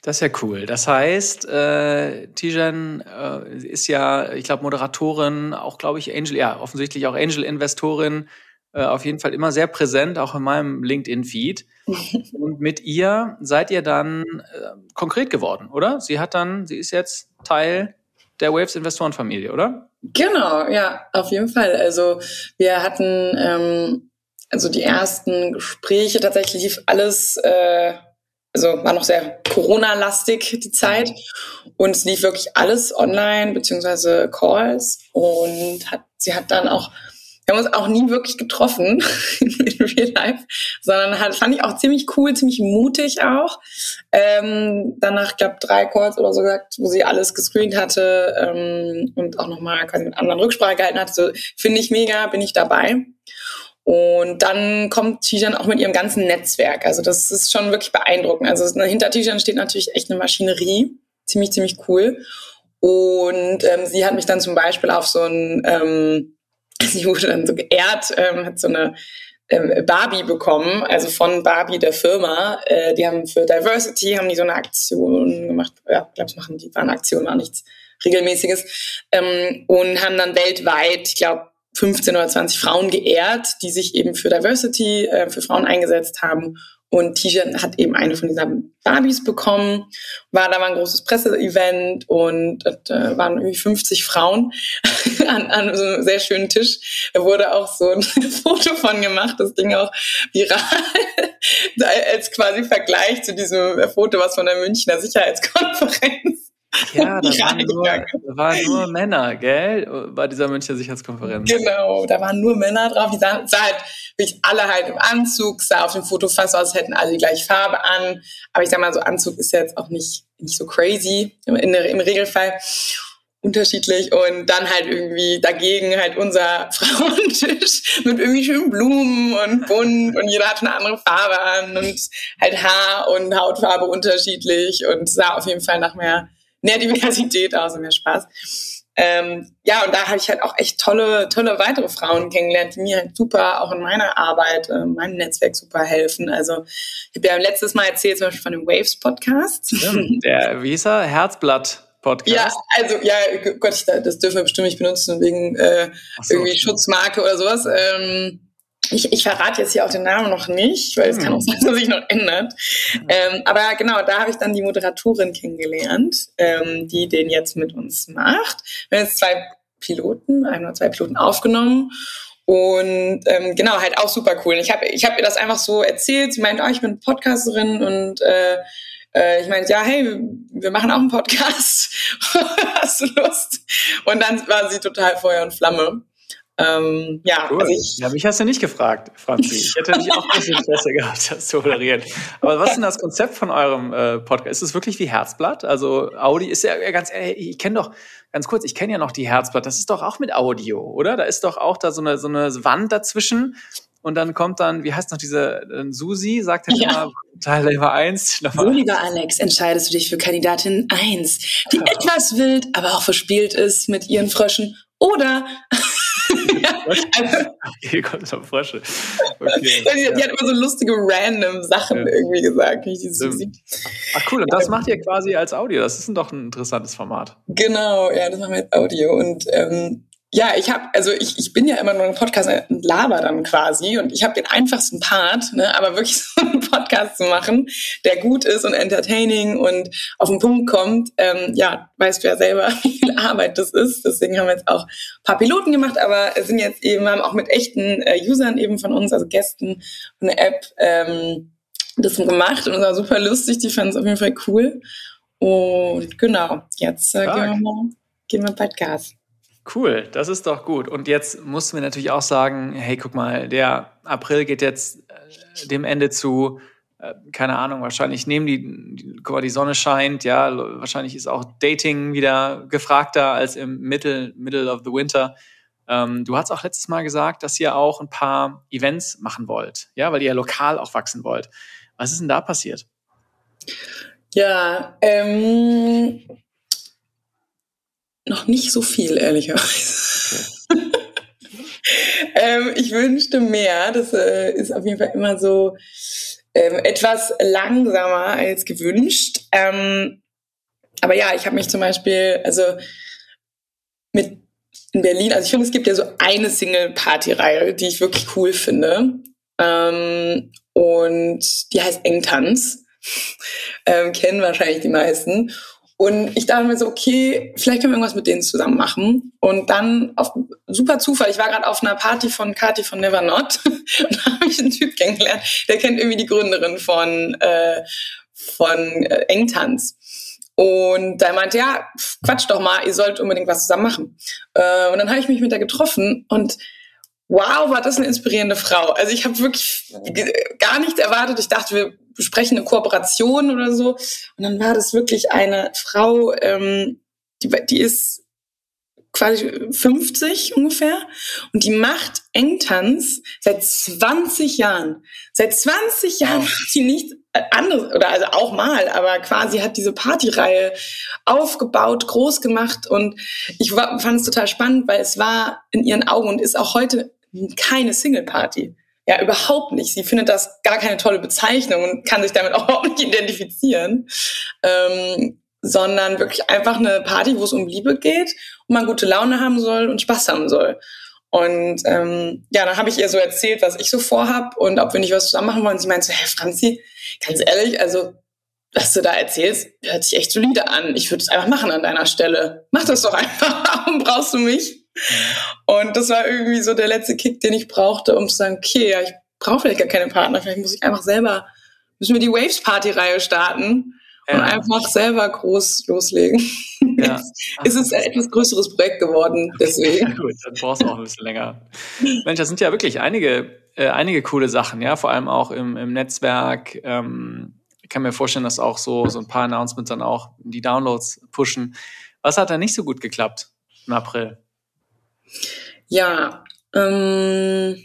Das ist ja cool. Das heißt, äh, Tijan äh, ist ja, ich glaube, Moderatorin, auch glaube ich Angel, ja, offensichtlich auch Angel-Investorin, äh, auf jeden Fall immer sehr präsent, auch in meinem LinkedIn-Feed. [LAUGHS] Und mit ihr seid ihr dann äh, konkret geworden, oder? Sie hat dann, sie ist jetzt Teil der Waves Investorenfamilie, oder? Genau, ja, auf jeden Fall. Also wir hatten ähm, also die ersten Gespräche tatsächlich lief alles, äh, also war noch sehr Corona-lastig die Zeit und es lief wirklich alles online beziehungsweise Calls und hat sie hat dann auch wir haben uns auch nie wirklich getroffen [LAUGHS] in Real Life, sondern halt, fand ich auch ziemlich cool, ziemlich mutig auch. Ähm, danach, glaube drei Calls oder so gesagt, wo sie alles gescreent hatte ähm, und auch nochmal quasi mit anderen Rücksprache gehalten hatte. So, finde ich mega, bin ich dabei. Und dann kommt Tijan auch mit ihrem ganzen Netzwerk. Also das ist schon wirklich beeindruckend. Also hinter Tijan steht natürlich echt eine Maschinerie. Ziemlich, ziemlich cool. Und ähm, sie hat mich dann zum Beispiel auf so ein ähm, sie wurde dann so geehrt, ähm, hat so eine ähm, Barbie bekommen, also von Barbie der Firma. Äh, die haben für Diversity haben die so eine Aktion gemacht. Ja, ich glaube, es machen die waren Aktionen, war nichts regelmäßiges ähm, und haben dann weltweit, ich glaube 15 oder 20 Frauen geehrt, die sich eben für Diversity, äh, für Frauen eingesetzt haben und Tijan hat eben eine von diesen Barbies bekommen. War da war ein großes Presseevent und äh, waren irgendwie 50 Frauen [LAUGHS] an, an so einem sehr schönen Tisch. Da wurde auch so ein [LAUGHS] Foto von gemacht, das Ding auch viral, [LAUGHS] als quasi Vergleich zu diesem Foto, was von der Münchner Sicherheitskonferenz Ja, [LAUGHS] da waren, nur, da waren nur Männer, gell? Bei dieser Münchner Sicherheitskonferenz. Genau, da waren nur Männer drauf. Die sahen, sah halt wirklich alle halt im Anzug, sah auf dem Foto fast aus, hätten alle die gleiche Farbe an. Aber ich sag mal, so Anzug ist ja jetzt auch nicht, nicht so crazy im, im Regelfall unterschiedlich und dann halt irgendwie dagegen halt unser [LAUGHS] Frauentisch mit irgendwie schönen Blumen und bunt und jeder hatte eine andere Farbe an und halt Haar und Hautfarbe unterschiedlich und sah auf jeden Fall nach mehr, mehr Diversität aus [LAUGHS] und mehr Spaß. Ähm, ja, und da habe ich halt auch echt tolle, tolle weitere Frauen kennengelernt, die mir halt super auch in meiner Arbeit, äh, meinem Netzwerk super helfen. Also ich habe ja letztes Mal erzählt, zum Beispiel von dem Waves Podcast. Ja, der, wie er? Herzblatt. Podcast. Ja, also ja, Gott, ich, das dürfen wir bestimmt nicht benutzen wegen äh, so, irgendwie Schutzmarke oder sowas. Ähm, ich, ich verrate jetzt hier auch den Namen noch nicht, weil es hm. kann auch sein, dass sich noch ändert. Ähm, aber genau, da habe ich dann die Moderatorin kennengelernt, ähm, die den jetzt mit uns macht. Wir haben jetzt zwei Piloten, ein oder zwei Piloten aufgenommen. Und ähm, genau, halt auch super cool. Ich habe ich hab ihr das einfach so erzählt. Sie meint, oh, ich bin Podcasterin und äh, äh, ich meinte, ja, hey, wir machen auch einen Podcast. [LAUGHS] Hast du Lust? Und dann war sie total Feuer und Flamme. Ähm, ja, cool. also ich, ja, mich hast du nicht gefragt, Franzi. Ich hätte dich auch ein bisschen Interesse [LAUGHS] gehabt, das zu moderieren. Aber was ist denn das Konzept von eurem äh, Podcast? Ist es wirklich wie Herzblatt? Also Audi ist ja ganz ehrlich, ich kenne doch, ganz kurz, ich kenne ja noch die Herzblatt, das ist doch auch mit Audio, oder? Da ist doch auch da so eine, so eine Wand dazwischen und dann kommt dann, wie heißt noch diese äh, Susi, sagt er ja. immer Teilnehmer 1. So, lieber Alex, entscheidest du dich für Kandidatin 1, die ja. etwas wild, aber auch verspielt ist mit ihren Fröschen oder also, okay, kommt noch Frösche. Okay, [LAUGHS] die, ja. die, hat immer so lustige random Sachen ja. irgendwie gesagt. Ach cool, und das macht ihr quasi als Audio. Das ist doch ein interessantes Format. Genau, ja, das machen wir als Audio. Und ähm, ja, ich habe, also ich, ich bin ja immer nur ein Podcast und laber dann quasi und ich habe den einfachsten Part, ne, aber wirklich [LAUGHS] so einen Podcast zu machen, der gut ist und entertaining und auf den Punkt kommt, ähm, ja, weißt du ja selber, [LAUGHS] wie viel Arbeit das ist. Deswegen haben wir jetzt auch ein paar Piloten gemacht, aber sind jetzt eben, haben auch mit echten äh, Usern eben von uns, also Gästen von der App, ähm, das gemacht und es war super lustig, die fanden es auf jeden Fall cool. Und genau, jetzt äh, gehen wir mal, gehen wir Podcast. Cool, das ist doch gut. Und jetzt mussten wir natürlich auch sagen, hey, guck mal, der April geht jetzt äh, dem Ende zu. Äh, keine Ahnung, wahrscheinlich nehmen die, die, guck mal, die Sonne scheint, ja, wahrscheinlich ist auch Dating wieder gefragter als im Middle, Middle of the Winter. Ähm, du hast auch letztes Mal gesagt, dass ihr auch ein paar Events machen wollt, ja, weil ihr lokal auch wachsen wollt. Was ist denn da passiert? Ja, ähm, noch nicht so viel, ehrlicherweise. Okay. [LAUGHS] ähm, ich wünschte mehr. Das äh, ist auf jeden Fall immer so ähm, etwas langsamer als gewünscht. Ähm, aber ja, ich habe mich zum Beispiel, also mit in Berlin, also ich finde, es gibt ja so eine Single-Party-Reihe, die ich wirklich cool finde. Ähm, und die heißt Engtanz. [LAUGHS] ähm, kennen wahrscheinlich die meisten. Und ich dachte mir so, okay, vielleicht können wir irgendwas mit denen zusammen machen. Und dann auf super Zufall, ich war gerade auf einer Party von Kati von Never Not [LAUGHS] und da habe ich einen Typ kennengelernt, der kennt irgendwie die Gründerin von, äh, von äh, Engtanz. Und da meinte, ja, quatsch doch mal, ihr sollt unbedingt was zusammen machen. Äh, und dann habe ich mich mit der getroffen und wow, war das eine inspirierende Frau. Also ich habe wirklich gar nichts erwartet. Ich dachte, wir besprechen eine Kooperation oder so. Und dann war das wirklich eine Frau, ähm, die, die ist quasi 50 ungefähr und die macht Engtanz seit 20 Jahren. Seit 20 Jahren hat sie nichts anderes oder also auch mal, aber quasi hat diese Partyreihe aufgebaut, groß gemacht und ich fand es total spannend, weil es war in ihren Augen und ist auch heute keine Single Party. Ja, überhaupt nicht. Sie findet das gar keine tolle Bezeichnung und kann sich damit [LAUGHS] auch überhaupt nicht identifizieren. Ähm, sondern wirklich einfach eine Party, wo es um Liebe geht und man gute Laune haben soll und Spaß haben soll. Und ähm, ja, dann habe ich ihr so erzählt, was ich so vorhab und ob wir nicht was zusammen machen wollen. Sie meinte so, hey Franzi, ganz ehrlich, also was du da erzählst, hört sich echt solide an. Ich würde es einfach machen an deiner Stelle. Mach das doch einfach. [LAUGHS] Warum brauchst du mich? Und das war irgendwie so der letzte Kick, den ich brauchte, um zu sagen, okay, ja, ich brauche vielleicht gar keine Partner, vielleicht muss ich einfach selber, müssen wir die Waves Party Reihe starten und einfach selber groß loslegen. Ja. [LAUGHS] es ist ein etwas größeres Projekt geworden, deswegen. Ja, [LAUGHS] gut, dann brauchst du auch ein bisschen länger. Mensch, das sind ja wirklich einige, äh, einige coole Sachen, ja, vor allem auch im, im Netzwerk. Ähm, ich kann mir vorstellen, dass auch so, so ein paar Announcements dann auch die Downloads pushen. Was hat da nicht so gut geklappt im April? Ja, ähm,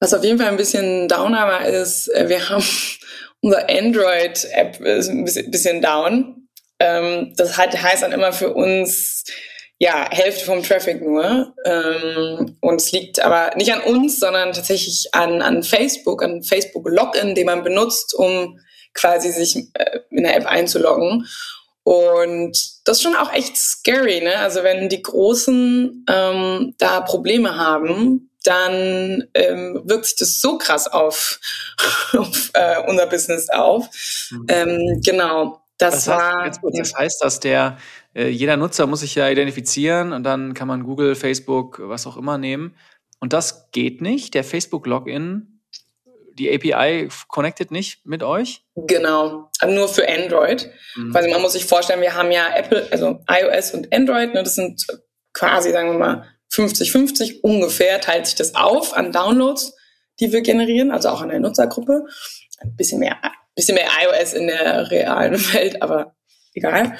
was auf jeden Fall ein bisschen downer war, ist, äh, wir haben [LAUGHS] unser Android-App ein bisschen down. Ähm, das heißt dann immer für uns, ja, Hälfte vom Traffic nur. Ähm, und es liegt aber nicht an uns, sondern tatsächlich an, an Facebook, an Facebook Login, den man benutzt, um quasi sich äh, in der App einzuloggen. Und das ist schon auch echt scary, ne? Also wenn die Großen ähm, da Probleme haben, dann ähm, wirkt sich das so krass auf, [LAUGHS] auf äh, unser Business auf. Mhm. Ähm, genau. Das, das war. Heißt, kurz, das heißt, dass der äh, jeder Nutzer muss sich ja identifizieren und dann kann man Google, Facebook, was auch immer nehmen. Und das geht nicht. Der Facebook-Login, die API connected nicht mit euch? Genau, nur für Android. Mhm. Also man muss sich vorstellen, wir haben ja Apple, also iOS und Android, ne, das sind quasi, sagen wir mal, 50-50 ungefähr teilt sich das auf an Downloads, die wir generieren, also auch an der Nutzergruppe. Ein bisschen mehr, bisschen mehr iOS in der realen [LAUGHS] Welt, aber egal.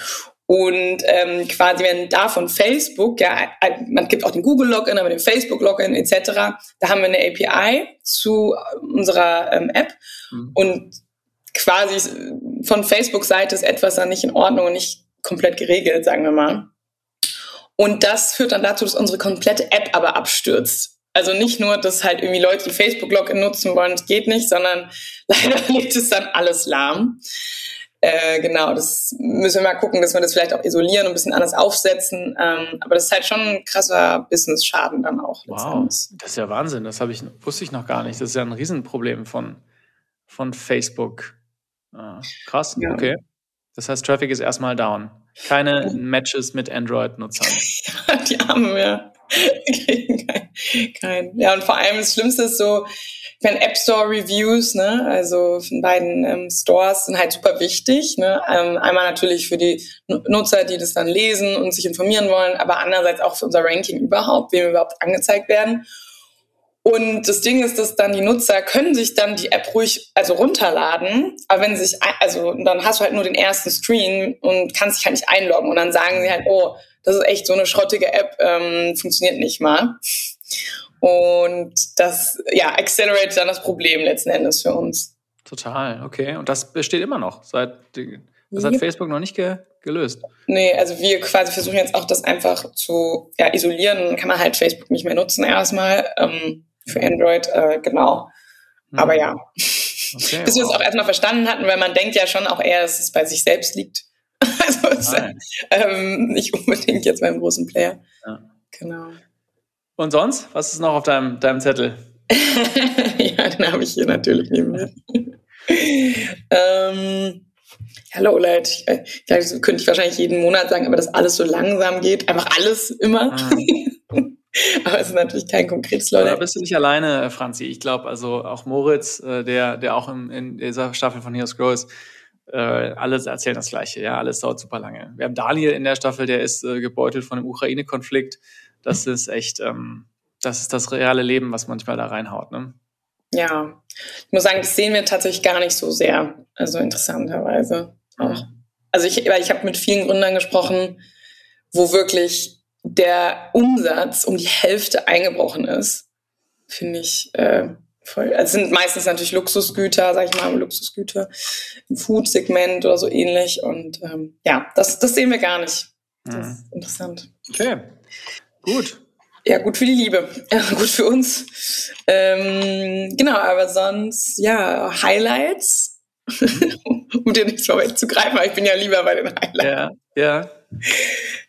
Und ähm, quasi, wenn da von Facebook, ja, man gibt auch den Google-Login, aber den Facebook-Login etc., da haben wir eine API zu unserer ähm, App mhm. und quasi von Facebook-Seite ist etwas dann nicht in Ordnung und nicht komplett geregelt, sagen wir mal. Und das führt dann dazu, dass unsere komplette App aber abstürzt. Also nicht nur, dass halt irgendwie Leute die Facebook-Login nutzen wollen, das geht nicht, sondern [LAUGHS] leider liegt es dann alles lahm. Äh, genau, das müssen wir mal gucken, dass wir das vielleicht auch isolieren und ein bisschen anders aufsetzen. Ähm, aber das ist halt schon ein krasser Business-Schaden dann auch. Wow, das ist ja Wahnsinn. Das ich, wusste ich noch gar nicht. Das ist ja ein Riesenproblem von, von Facebook. Ah, krass, ja. okay. Das heißt, Traffic ist erstmal down. Keine Matches mit Android-Nutzern. [LAUGHS] die haben ja. Kein, kein. Ja, und vor allem das Schlimmste ist so, wenn App Store Reviews, ne, also von beiden ähm, Stores sind halt super wichtig. Ne? Ähm, einmal natürlich für die Nutzer, die das dann lesen und sich informieren wollen, aber andererseits auch für unser Ranking überhaupt, wem wir überhaupt angezeigt werden. Und das Ding ist, dass dann die Nutzer können sich dann die App ruhig also runterladen, aber wenn sich also dann hast du halt nur den ersten Screen und kannst dich halt nicht einloggen und dann sagen sie halt, oh, das ist echt so eine schrottige App, ähm, funktioniert nicht mal. Und das ja accelerate dann das Problem letzten Endes für uns. Total, okay. Und das besteht immer noch seit das hat Facebook noch nicht ge gelöst. Nee, also wir quasi versuchen jetzt auch das einfach zu ja, isolieren. Dann kann man halt Facebook nicht mehr nutzen erstmal. Ähm, für Android, äh, genau. Mhm. Aber ja, okay, bis wir es auch erstmal verstanden hatten, weil man denkt ja schon auch eher, dass es bei sich selbst liegt. [LAUGHS] also es, ähm, nicht unbedingt jetzt beim großen Player. Ja. Genau. Und sonst? Was ist noch auf deinem, deinem Zettel? [LAUGHS] ja, den habe ich hier natürlich neben mir. [LAUGHS] ähm, ja, Lowlight. Ich, ich, das könnte ich wahrscheinlich jeden Monat sagen, aber dass alles so langsam geht. Einfach alles immer. Ah. Aber es ist natürlich kein konkretes Leute. Da bist du nicht alleine, äh, Franzi. Ich glaube, also auch Moritz, äh, der, der auch in, in dieser Staffel von Heroes Grow ist, äh, alles erzählen das Gleiche. Ja, alles dauert super lange. Wir haben Daniel in der Staffel, der ist äh, gebeutelt von dem Ukraine-Konflikt. Das ist echt, ähm, das ist das reale Leben, was manchmal da reinhaut. Ne? Ja, ich muss sagen, das sehen wir tatsächlich gar nicht so sehr. Also interessanterweise auch. Also ich, weil ich habe mit vielen Gründern gesprochen, wo wirklich der Umsatz um die Hälfte eingebrochen ist, finde ich äh, voll. Also sind meistens natürlich Luxusgüter, sag ich mal, Luxusgüter im Food-Segment oder so ähnlich. Und ähm, ja, das, das sehen wir gar nicht. Das mhm. ist interessant. Okay, gut. Ja, gut für die Liebe. [LAUGHS] Ja, gut für uns. Ähm, genau, aber sonst, ja, Highlights. [LAUGHS] um dir nichts vorwegzugreifen, aber ich bin ja lieber bei den Highlights. Ja, ja.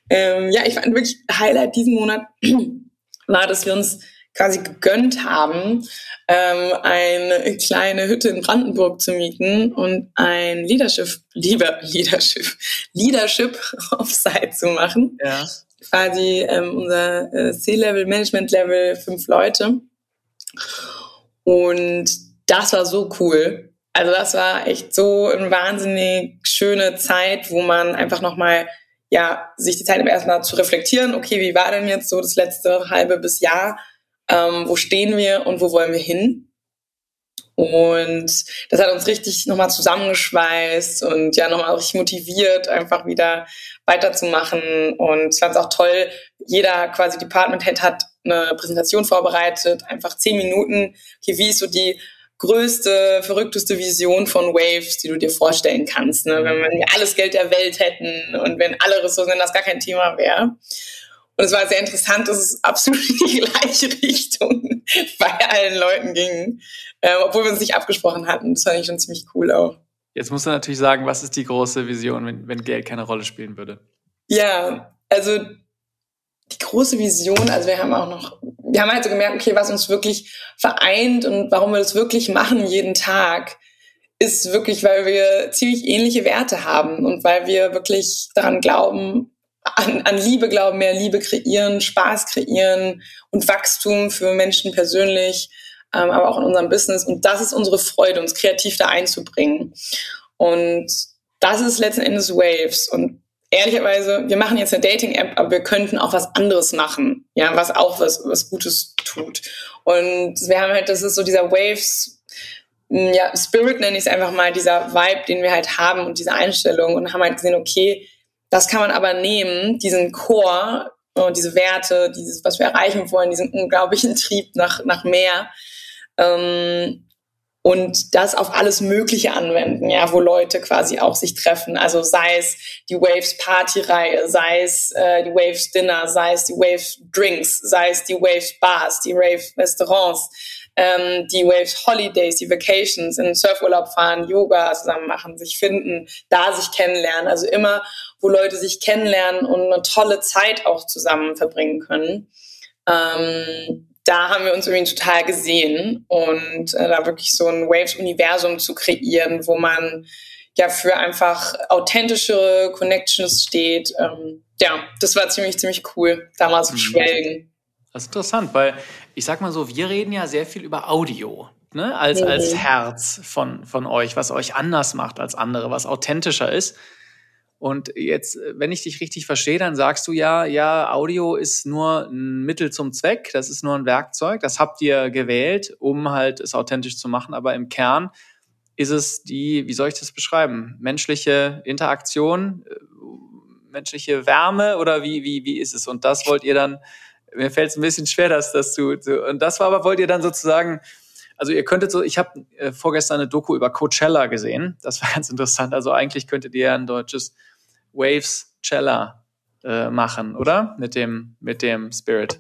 Ähm, ja, ich fand wirklich Highlight diesen Monat [CLEARS THROAT] war, dass wir uns quasi gegönnt haben, ähm, eine kleine Hütte in Brandenburg zu mieten und ein Leadership, lieber Leadership, Leadership [LAUGHS] Offsite zu machen. Ja. Quasi ähm, unser äh, C-Level, Management-Level, fünf Leute. Und das war so cool. Also das war echt so eine wahnsinnig schöne Zeit, wo man einfach nochmal ja, sich die Zeit im ersten Mal zu reflektieren, okay, wie war denn jetzt so das letzte halbe bis Jahr? Ähm, wo stehen wir und wo wollen wir hin? Und das hat uns richtig nochmal zusammengeschweißt und ja nochmal richtig motiviert, einfach wieder weiterzumachen. Und es fand auch toll, jeder quasi Department Head hat eine Präsentation vorbereitet, einfach zehn Minuten. Okay, wie ist so die größte, verrückteste Vision von Waves, die du dir vorstellen kannst, ne? wenn wir alles Geld der Welt hätten und wenn alle Ressourcen, wenn das gar kein Thema wäre. Und es war sehr interessant, dass es absolut in die gleiche Richtung [LAUGHS] bei allen Leuten ging, äh, obwohl wir uns nicht abgesprochen hatten. Das fand ich schon ziemlich cool auch. Jetzt musst du natürlich sagen, was ist die große Vision, wenn, wenn Geld keine Rolle spielen würde? Ja, also die große Vision, also wir haben auch noch, wir haben halt so gemerkt, okay, was uns wirklich vereint und warum wir das wirklich machen jeden Tag, ist wirklich, weil wir ziemlich ähnliche Werte haben und weil wir wirklich daran glauben, an, an Liebe glauben, mehr Liebe kreieren, Spaß kreieren und Wachstum für Menschen persönlich, ähm, aber auch in unserem Business. Und das ist unsere Freude, uns kreativ da einzubringen. Und das ist letzten Endes Waves. Und ehrlicherweise, wir machen jetzt eine Dating-App, aber wir könnten auch was anderes machen, ja, was auch was, was Gutes tut. Und wir haben halt, das ist so dieser Waves, ja, Spirit nenne ich es einfach mal, dieser Vibe, den wir halt haben und diese Einstellung und haben halt gesehen, okay, das kann man aber nehmen, diesen Chor und diese Werte, dieses, was wir erreichen wollen, diesen unglaublichen Trieb nach, nach mehr. Ähm, und das auf alles Mögliche anwenden, ja, wo Leute quasi auch sich treffen. Also sei es die Waves Party-Reihe, sei es äh, die Waves Dinner, sei es die Waves Drinks, sei es die Waves Bars, die Waves Restaurants, ähm, die Waves Holidays, die Vacations, in den Surfurlaub fahren, Yoga zusammen machen, sich finden, da sich kennenlernen. Also immer, wo Leute sich kennenlernen und eine tolle Zeit auch zusammen verbringen können. Ähm, da haben wir uns irgendwie total gesehen und äh, da wirklich so ein Waves-Universum zu kreieren, wo man ja für einfach authentischere Connections steht. Ähm, ja, das war ziemlich, ziemlich cool, da mal zu mhm. schwelgen. Das ist interessant, weil ich sag mal so, wir reden ja sehr viel über Audio. Ne, als, mhm. als Herz von, von euch, was euch anders macht als andere, was authentischer ist. Und jetzt, wenn ich dich richtig verstehe, dann sagst du ja, ja, Audio ist nur ein Mittel zum Zweck, das ist nur ein Werkzeug, das habt ihr gewählt, um halt es authentisch zu machen, aber im Kern ist es die, wie soll ich das beschreiben, menschliche Interaktion, äh, menschliche Wärme oder wie, wie, wie ist es? Und das wollt ihr dann mir fällt es ein bisschen schwer, dass das zu, zu. Und das war aber, wollt ihr dann sozusagen, also ihr könntet so, ich habe äh, vorgestern eine Doku über Coachella gesehen. Das war [LAUGHS] ganz interessant. Also eigentlich könntet ihr ein deutsches Waves Cella äh, machen, oder? Mit dem, mit dem Spirit.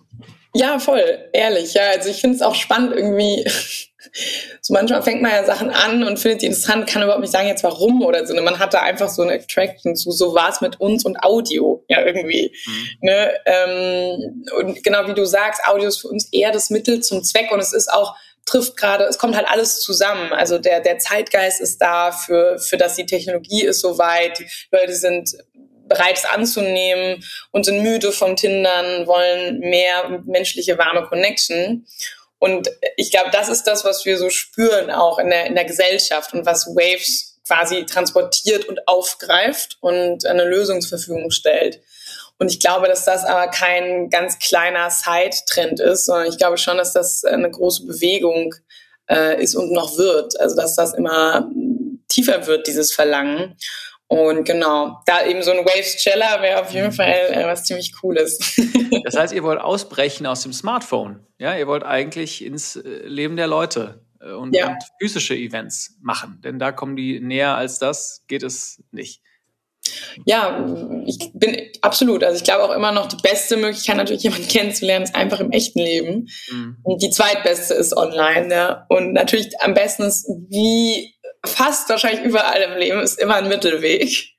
Ja, voll, ehrlich. Ja, also ich finde es auch spannend irgendwie. [LAUGHS] so manchmal fängt man ja Sachen an und findet die interessant, kann überhaupt nicht sagen jetzt warum oder so. Man hat da einfach so eine Attraction zu. So war es mit uns und Audio, ja irgendwie. Mhm. Ne? Ähm, und genau wie du sagst, Audio ist für uns eher das Mittel zum Zweck und es ist auch trifft gerade, es kommt halt alles zusammen. Also der, der Zeitgeist ist da für, für das die Technologie ist soweit. Die Leute sind bereit, es anzunehmen und sind müde vom Tindern, wollen mehr menschliche warme Connection. Und ich glaube, das ist das, was wir so spüren auch in der, in der Gesellschaft und was Waves quasi transportiert und aufgreift und eine Lösung zur Verfügung stellt. Und ich glaube, dass das aber kein ganz kleiner Side-Trend ist, sondern ich glaube schon, dass das eine große Bewegung äh, ist und noch wird. Also dass das immer tiefer wird, dieses Verlangen. Und genau, da eben so ein Waves Celler wäre auf jeden Fall äh, was ziemlich Cooles. [LAUGHS] das heißt, ihr wollt ausbrechen aus dem Smartphone. Ja, ihr wollt eigentlich ins äh, Leben der Leute äh, und, ja. und physische Events machen. Denn da kommen die näher als das, geht es nicht. Ja, ich bin absolut. Also ich glaube auch immer noch, die beste Möglichkeit, natürlich jemanden kennenzulernen, ist einfach im echten Leben. Mhm. Und die zweitbeste ist online. Ja. Und natürlich am besten ist, wie fast wahrscheinlich überall im Leben, ist immer ein Mittelweg.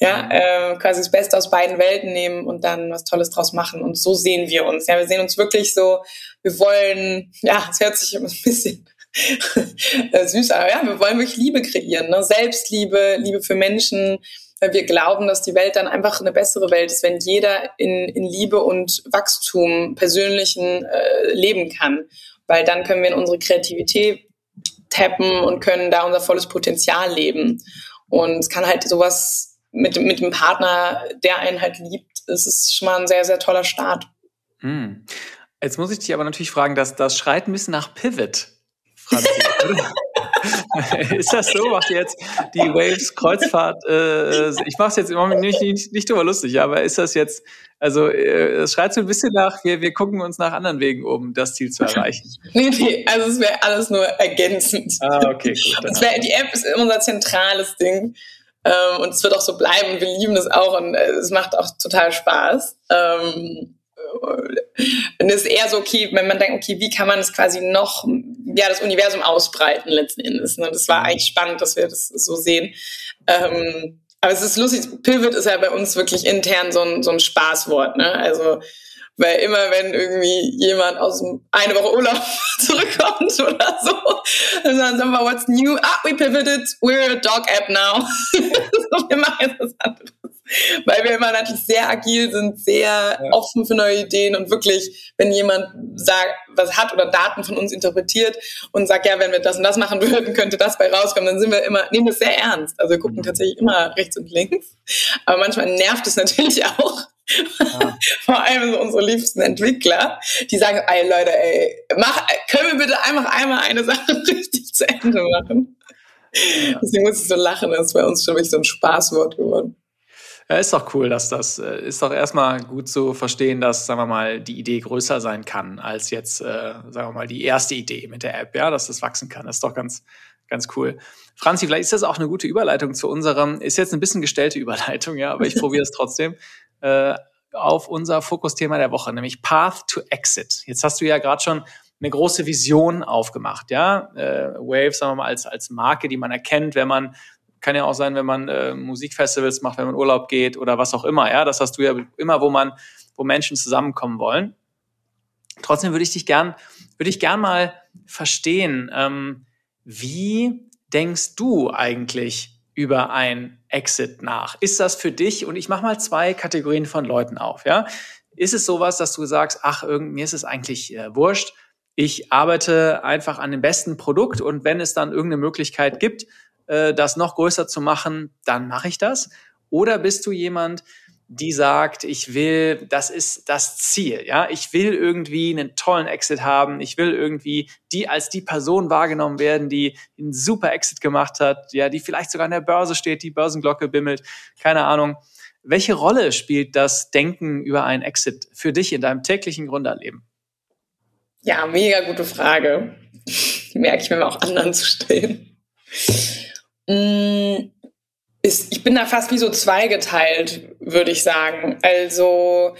Ja, äh, quasi das Beste aus beiden Welten nehmen und dann was Tolles draus machen. Und so sehen wir uns. Ja, wir sehen uns wirklich so, wir wollen, ja, es hört sich immer ein bisschen [LAUGHS] süß an, aber ja, wir wollen wirklich Liebe kreieren. Ne? Selbstliebe, Liebe für Menschen, weil wir glauben, dass die Welt dann einfach eine bessere Welt ist, wenn jeder in, in Liebe und Wachstum persönlichen äh, leben kann. Weil dann können wir in unsere Kreativität tappen und können da unser volles Potenzial leben. Und es kann halt sowas mit, mit dem Partner, der einen halt liebt, es ist schon mal ein sehr, sehr toller Start. Hm. Jetzt muss ich dich aber natürlich fragen, dass das schreit ein bisschen nach Pivot, Franzi, [LAUGHS] [LAUGHS] ist das so? Macht ihr jetzt die Waves Kreuzfahrt? Äh, ich mache es jetzt immer nicht, nicht, nicht drüber lustig, aber ist das jetzt, also äh, es schreit so ein bisschen nach, wir, wir gucken uns nach anderen Wegen, um das Ziel zu erreichen. [LAUGHS] nee, nee, also es wäre alles nur ergänzend. Ah, okay, gut. Wär, die App ist unser zentrales Ding. Ähm, und es wird auch so bleiben. Wir lieben es auch und äh, es macht auch total Spaß. Ähm, und es ist eher so, okay, wenn man denkt, okay, wie kann man es quasi noch, ja, das Universum ausbreiten letzten Endes. Und das war mhm. eigentlich spannend, dass wir das so sehen. Ähm, aber es ist lustig, Pivot ist ja bei uns wirklich intern so ein, so ein Spaßwort. Ne? Also weil immer, wenn irgendwie jemand aus dem eine Woche Urlaub [LAUGHS] zurückkommt oder so, dann sagen wir, what's new? Ah, we pivoted, we're a dog app now. [LAUGHS] wir machen jetzt was anderes. Weil wir immer natürlich sehr agil sind, sehr ja. offen für neue Ideen und wirklich, wenn jemand sagt, was hat oder Daten von uns interpretiert und sagt, ja, wenn wir das und das machen würden, könnte das bei rauskommen, dann sind wir immer, nehmen das sehr ernst. Also wir gucken mhm. tatsächlich immer rechts und links. Aber manchmal nervt es natürlich [LAUGHS] auch, ja. [LAUGHS] Vor allem so unsere liebsten Entwickler, die sagen, ey Leute, ey, mach, können wir bitte einfach einmal eine Sache [LAUGHS] richtig zu Ende machen? Ja. Deswegen muss ich so lachen, das ist bei uns schon wirklich so ein Spaßwort geworden. Ja, ist doch cool, dass das äh, ist doch erstmal gut zu verstehen, dass, sagen wir mal, die Idee größer sein kann als jetzt, äh, sagen wir mal, die erste Idee mit der App, ja, dass das wachsen kann. Das ist doch ganz, ganz cool. Franzi, vielleicht ist das auch eine gute Überleitung zu unserem, ist jetzt ein bisschen gestellte Überleitung, ja, aber ich probiere es trotzdem äh, auf unser Fokusthema der Woche, nämlich Path to Exit. Jetzt hast du ja gerade schon eine große Vision aufgemacht, ja. Äh, Wave, sagen wir mal, als, als Marke, die man erkennt, wenn man, kann ja auch sein, wenn man äh, Musikfestivals macht, wenn man Urlaub geht oder was auch immer, ja. Das hast du ja immer, wo man, wo Menschen zusammenkommen wollen. Trotzdem würde ich dich gern, würde ich gern mal verstehen, ähm, wie denkst du eigentlich über ein Exit nach? Ist das für dich, und ich mache mal zwei Kategorien von Leuten auf, ja? Ist es sowas, dass du sagst, ach, irgend, mir ist es eigentlich äh, wurscht, ich arbeite einfach an dem besten Produkt und wenn es dann irgendeine Möglichkeit gibt, äh, das noch größer zu machen, dann mache ich das? Oder bist du jemand, die sagt, ich will, das ist das Ziel, ja, ich will irgendwie einen tollen Exit haben, ich will irgendwie die als die Person wahrgenommen werden, die einen super Exit gemacht hat, ja, die vielleicht sogar an der Börse steht, die Börsenglocke bimmelt, keine Ahnung. Welche Rolle spielt das Denken über einen Exit für dich in deinem täglichen Grunderleben? Ja, mega gute Frage. Die [LAUGHS] merke ich mir auch anderen zu stellen. Mmh ist, ich bin da fast wie so zweigeteilt, würde ich sagen. Also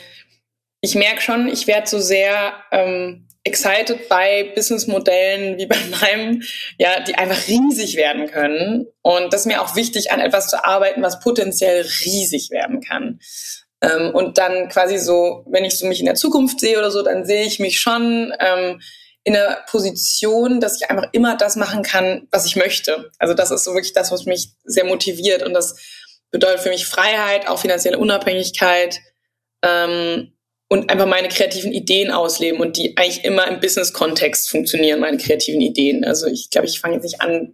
ich merke schon, ich werde so sehr ähm, excited bei Businessmodellen wie bei [LAUGHS] meinem, ja, die einfach riesig werden können. Und das ist mir auch wichtig, an etwas zu arbeiten, was potenziell riesig werden kann. Ähm, und dann quasi so, wenn ich so mich in der Zukunft sehe oder so, dann sehe ich mich schon ähm, in der Position, dass ich einfach immer das machen kann, was ich möchte. Also das ist so wirklich das, was mich sehr motiviert und das bedeutet für mich Freiheit, auch finanzielle Unabhängigkeit ähm, und einfach meine kreativen Ideen ausleben und die eigentlich immer im Business-Kontext funktionieren, meine kreativen Ideen. Also ich glaube, ich fange jetzt nicht an,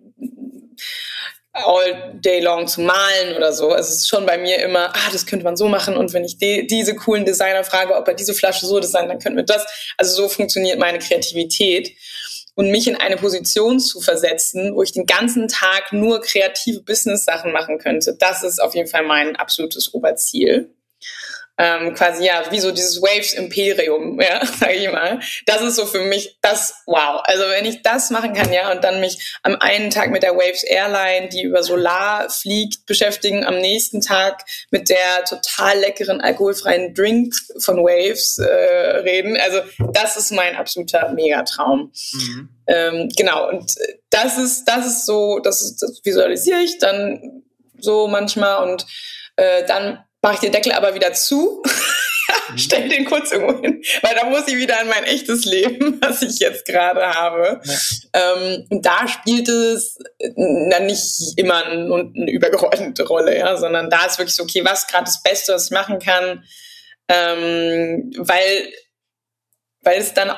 all day long zu malen oder so. Also es ist schon bei mir immer, ah, das könnte man so machen. Und wenn ich die, diese coolen Designer frage, ob er diese Flasche so designt, dann könnten wir das. Also so funktioniert meine Kreativität. Und mich in eine Position zu versetzen, wo ich den ganzen Tag nur kreative Business-Sachen machen könnte, das ist auf jeden Fall mein absolutes Oberziel ähm, quasi ja wie so dieses Waves Imperium, [LAUGHS] ja, sage ich mal. Das ist so für mich das Wow. Also wenn ich das machen kann, ja, und dann mich am einen Tag mit der Waves Airline, die über Solar fliegt, beschäftigen, am nächsten Tag mit der total leckeren alkoholfreien Drink von Waves äh, reden. Also das ist mein absoluter Megatraum. Mhm. Ähm, genau. Und das ist das ist so, das, ist, das visualisiere ich dann so manchmal und äh, dann mache ich den Deckel aber wieder zu, [LAUGHS] mhm. stell den kurz irgendwo hin, weil da muss ich wieder an mein echtes Leben, [LAUGHS] was ich jetzt gerade habe. Ja. Ähm, und da spielt es dann nicht immer eine, eine übergeordnete Rolle, ja, sondern da ist wirklich so, okay, was gerade das Beste, was ich machen kann, ähm, weil weil es dann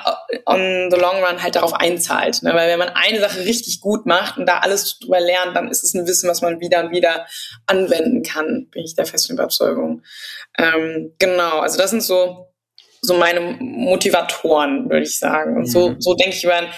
on the long run halt darauf einzahlt. Ne? Weil wenn man eine Sache richtig gut macht und da alles drüber lernt, dann ist es ein Wissen, was man wieder und wieder anwenden kann, bin ich der festen Überzeugung. Ähm, genau, also das sind so, so meine Motivatoren, würde ich sagen. Und so, mhm. so denke ich über ein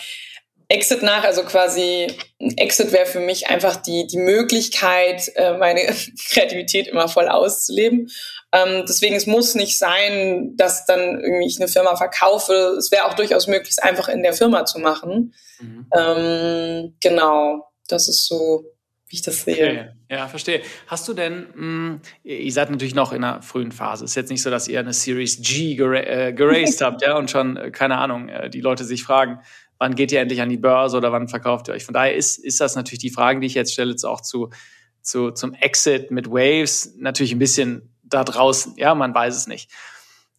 Exit nach, also quasi ein Exit wäre für mich einfach die, die Möglichkeit, äh, meine [LAUGHS] Kreativität immer voll auszuleben. Ähm, deswegen, es muss nicht sein, dass dann irgendwie ich eine Firma verkaufe. Es wäre auch durchaus möglich, es einfach in der Firma zu machen. Mhm. Ähm, genau, das ist so, wie ich das sehe. Okay. Ja, verstehe. Hast du denn, mh, hm, ihr seid natürlich noch in einer frühen Phase. Es ist jetzt nicht so, dass ihr eine Series G gera äh, geraced [LAUGHS] habt, ja, und schon, äh, keine Ahnung, äh, die Leute sich fragen, wann geht ihr endlich an die Börse oder wann verkauft ihr euch? Von daher ist, ist das natürlich die Frage, die ich jetzt stelle, jetzt auch zu, zu, zum Exit mit Waves natürlich ein bisschen da draußen. Ja, man weiß es nicht.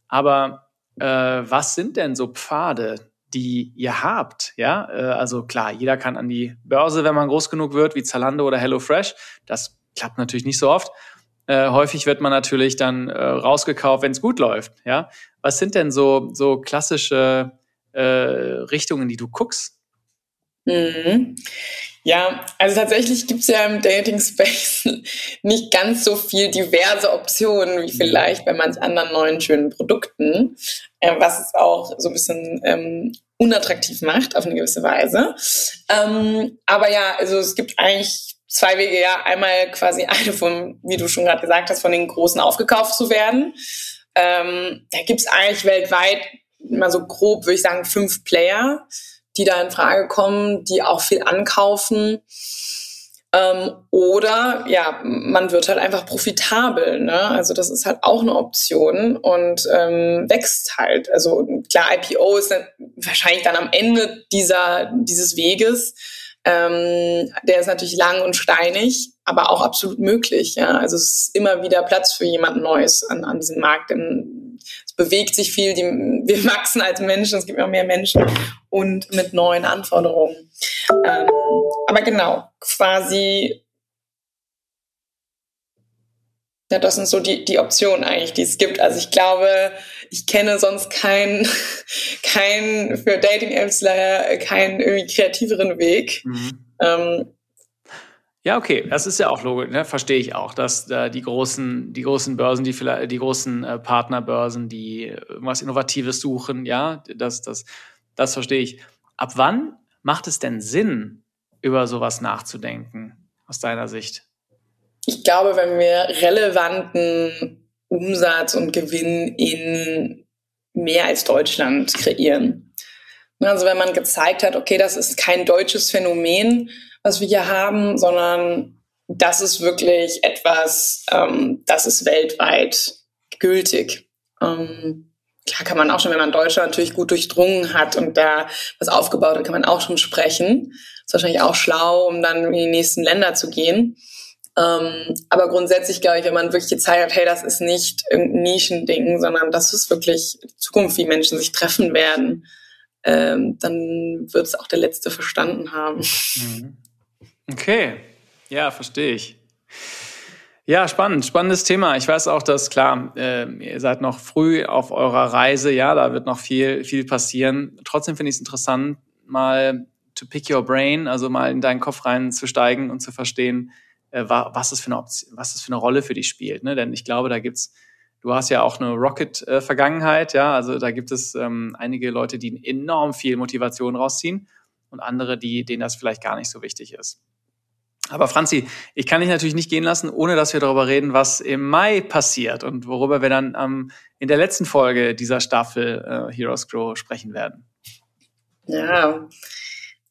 Aber äh, was sind denn so Pfade, die ihr habt? Ja, äh, also klar, jeder kann an die Börse, wenn man groß genug wird, wie Zalando oder HelloFresh. Das klappt natürlich nicht so oft. Äh, häufig wird man natürlich dann äh, rausgekauft, wenn es gut läuft. Ja, was sind denn so so klassische äh, Richtungen, die du guckst? Mhm. Ja, also tatsächlich gibt es ja im Dating-Space [LAUGHS] nicht ganz so viel diverse Optionen wie vielleicht bei manch anderen neuen schönen Produkten, äh, was es auch so ein bisschen ähm, unattraktiv macht auf eine gewisse Weise. Ähm, aber ja, also es gibt eigentlich zwei Wege, ja. Einmal quasi [LAUGHS] eine von, wie du schon gerade gesagt hast, von den Großen aufgekauft zu werden. Ähm, da gibt es eigentlich weltweit immer so grob, würde ich sagen, fünf Player die da in Frage kommen, die auch viel ankaufen. Ähm, oder ja, man wird halt einfach profitabel. Ne? Also das ist halt auch eine Option und ähm, wächst halt. Also klar, IPO ist dann wahrscheinlich dann am Ende dieser, dieses Weges. Ähm, der ist natürlich lang und steinig, aber auch absolut möglich. Ja? Also es ist immer wieder Platz für jemand Neues an, an diesem Markt. Denn es bewegt sich viel, die, wir [LAUGHS] wachsen als Menschen, es gibt immer mehr Menschen und mit neuen Anforderungen. Ähm, aber genau, quasi, ja, das sind so die, die Optionen eigentlich, die es gibt. Also ich glaube, ich kenne sonst keinen, [LAUGHS] keinen für Dating-Apps leider keinen irgendwie kreativeren Weg. Mhm. Ähm, ja, okay, das ist ja auch logisch, ne? verstehe ich auch, dass äh, die großen, die großen Börsen, die vielleicht, die großen äh, Partnerbörsen, die irgendwas Innovatives suchen, ja, das, das, das verstehe ich. Ab wann macht es denn Sinn, über sowas nachzudenken, aus deiner Sicht? Ich glaube, wenn wir relevanten Umsatz und Gewinn in mehr als Deutschland kreieren. Also wenn man gezeigt hat, okay, das ist kein deutsches Phänomen, was wir hier haben, sondern das ist wirklich etwas, ähm, das ist weltweit gültig. Ähm, klar kann man auch schon, wenn man Deutschland natürlich gut durchdrungen hat und da was aufgebaut hat, kann man auch schon sprechen. Ist wahrscheinlich auch schlau, um dann in die nächsten Länder zu gehen. Ähm, aber grundsätzlich glaube ich, wenn man wirklich gezeigt hat, hey, das ist nicht irgendein Nischending, sondern das ist wirklich Zukunft, wie Menschen sich treffen werden, ähm, dann wird es auch der Letzte verstanden haben. Mhm. Okay, ja, verstehe ich. Ja, spannend, spannendes Thema. Ich weiß auch, dass klar, äh, ihr seid noch früh auf eurer Reise, ja, da wird noch viel, viel passieren. Trotzdem finde ich es interessant, mal to pick your brain, also mal in deinen Kopf reinzusteigen und zu verstehen, äh, was es für eine Option, was es für eine Rolle für dich spielt. Ne? Denn ich glaube, da gibt's, du hast ja auch eine Rocket-Vergangenheit, ja, also da gibt es ähm, einige Leute, die enorm viel Motivation rausziehen und andere, die denen das vielleicht gar nicht so wichtig ist. Aber Franzi, ich kann dich natürlich nicht gehen lassen, ohne dass wir darüber reden, was im Mai passiert und worüber wir dann ähm, in der letzten Folge dieser Staffel äh, Heroes Grow sprechen werden. Ja,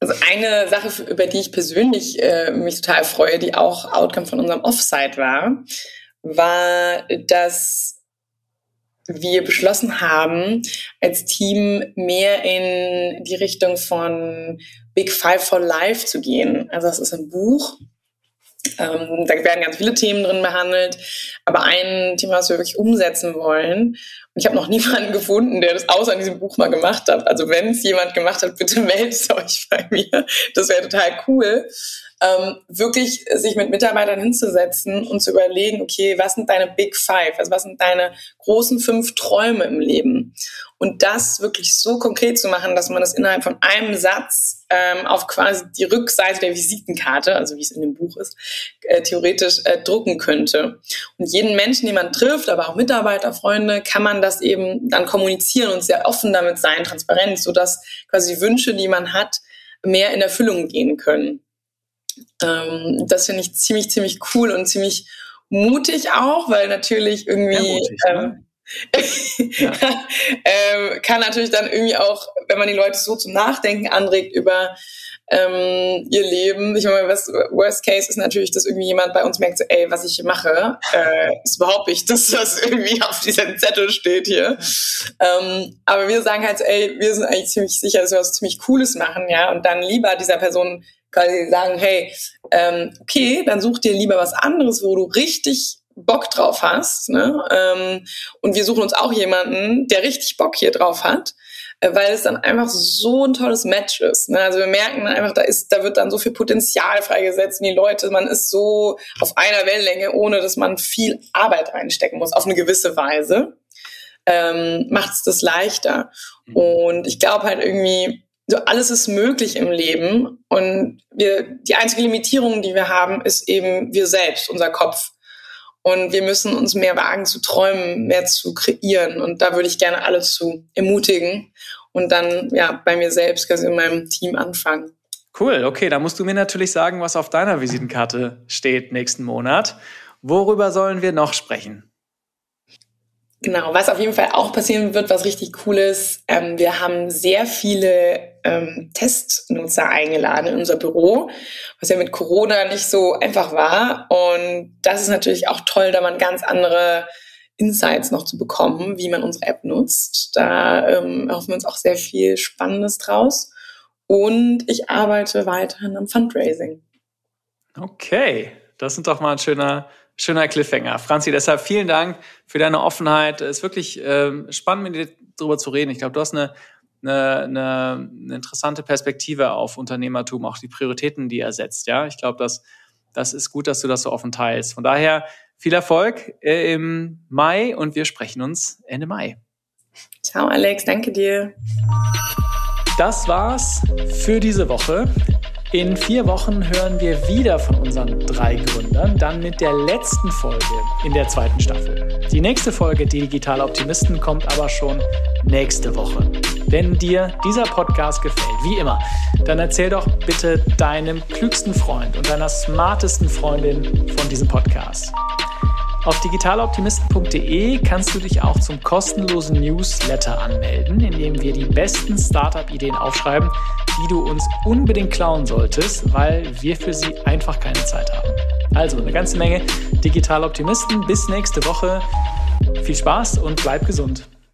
also eine Sache, über die ich persönlich äh, mich total freue, die auch Outcome von unserem Offsite war, war, dass wir beschlossen haben, als Team mehr in die Richtung von Big Five for Life zu gehen. Also das ist ein Buch, Ähm, da werden ganz viele Themen drin behandelt. Aber ein Thema, was wir wirklich umsetzen wollen, und ich habe noch [LAUGHS] niemanden gefunden, der das außer in diesem Buch mal gemacht hat. Also wenn es jemand gemacht hat, bitte [LAUGHS] meldet euch bei mir. Das wäre total cool. Ähm, wirklich sich mit Mitarbeitern hinzusetzen und zu überlegen, okay, was sind deine Big Five? Also was sind deine großen fünf Träume im Leben? Und das wirklich so konkret zu machen, dass man das innerhalb von einem Satz ähm, auf quasi die Rückseite der Visitenkarte, also wie es in dem Buch ist, äh, theoretisch äh, drucken könnte. Und jeden Menschen, den man trifft, aber auch Mitarbeiter, Freunde, kann man das eben dann kommunizieren und sehr offen damit sein, transparent, sodass quasi die Wünsche, die man hat, mehr in Erfüllung gehen können. Ähm, das finde ich ziemlich, ziemlich cool und ziemlich mutig auch, weil natürlich irgendwie mutig, ne? ähm, ja. [LAUGHS] ähm, kann natürlich dann irgendwie auch, wenn man die Leute so zum Nachdenken anregt über ähm, ihr Leben. Ich meine, was, Worst Case ist natürlich, dass irgendwie jemand bei uns merkt, so, ey, was ich hier mache, äh, ist überhaupt nicht das, was irgendwie auf diesem Zettel steht hier. Ähm, aber wir sagen halt ey, wir sind eigentlich ziemlich sicher, dass wir was ziemlich Cooles machen, ja, und dann lieber dieser Person quasi sagen, hey, ähm, okay, dann such dir lieber was anderes, wo du richtig Bock drauf hast. Ne? Ähm, und wir suchen uns auch jemanden, der richtig Bock hier drauf hat, äh, weil es dann einfach so ein tolles Match ist. Ne? Also wir merken einfach, da ist, da wird dann so viel Potenzial freigesetzt und die Leute, man ist so auf einer Wellenlänge, ohne dass man viel Arbeit reinstecken muss, auf eine gewisse Weise. Ähm, macht es das leichter. Mhm. Und ich glaube halt irgendwie, so alles ist möglich im Leben und wir, die einzige Limitierung, die wir haben, ist eben wir selbst, unser Kopf. Und wir müssen uns mehr wagen zu träumen, mehr zu kreieren. Und da würde ich gerne alle zu ermutigen und dann ja bei mir selbst, quasi in meinem Team anfangen. Cool, okay, da musst du mir natürlich sagen, was auf deiner Visitenkarte steht nächsten Monat. Worüber sollen wir noch sprechen? Genau, was auf jeden Fall auch passieren wird, was richtig cool ist, ähm, wir haben sehr viele ähm, Testnutzer eingeladen in unser Büro, was ja mit Corona nicht so einfach war. Und das ist natürlich auch toll, da man ganz andere Insights noch zu bekommen, wie man unsere App nutzt. Da ähm, hoffen wir uns auch sehr viel Spannendes draus. Und ich arbeite weiterhin am Fundraising. Okay, das sind doch mal ein schöner schöner Cliffhanger. Franzi, deshalb vielen Dank für deine Offenheit. Es ist wirklich ähm, spannend, mit dir darüber zu reden. Ich glaube, du hast eine, eine, eine, eine interessante Perspektive auf Unternehmertum, auch die Prioritäten, die er setzt. Ja, ich glaube, das, das ist gut, dass du das so offen teilst. Von daher viel Erfolg äh, im Mai und wir sprechen uns Ende Mai. Ciao, Alex. Danke dir. Das war's für diese Woche. In vier Wochen hören wir wieder von unseren drei Gründern, dann mit der letzten Folge in der zweiten Staffel. Die nächste Folge, die Digitale Optimisten, kommt aber schon nächste Woche. Wenn dir dieser Podcast gefällt, wie immer, dann erzähl doch bitte deinem klügsten Freund und deiner smartesten Freundin von diesem Podcast. Auf digitaloptimisten.de kannst du dich auch zum kostenlosen Newsletter anmelden, in dem wir die besten Startup-Ideen aufschreiben, die du uns unbedingt klauen solltest, weil wir für sie einfach keine Zeit haben. Also eine ganze Menge Digitaloptimisten. Bis nächste Woche. Viel Spaß und bleib gesund.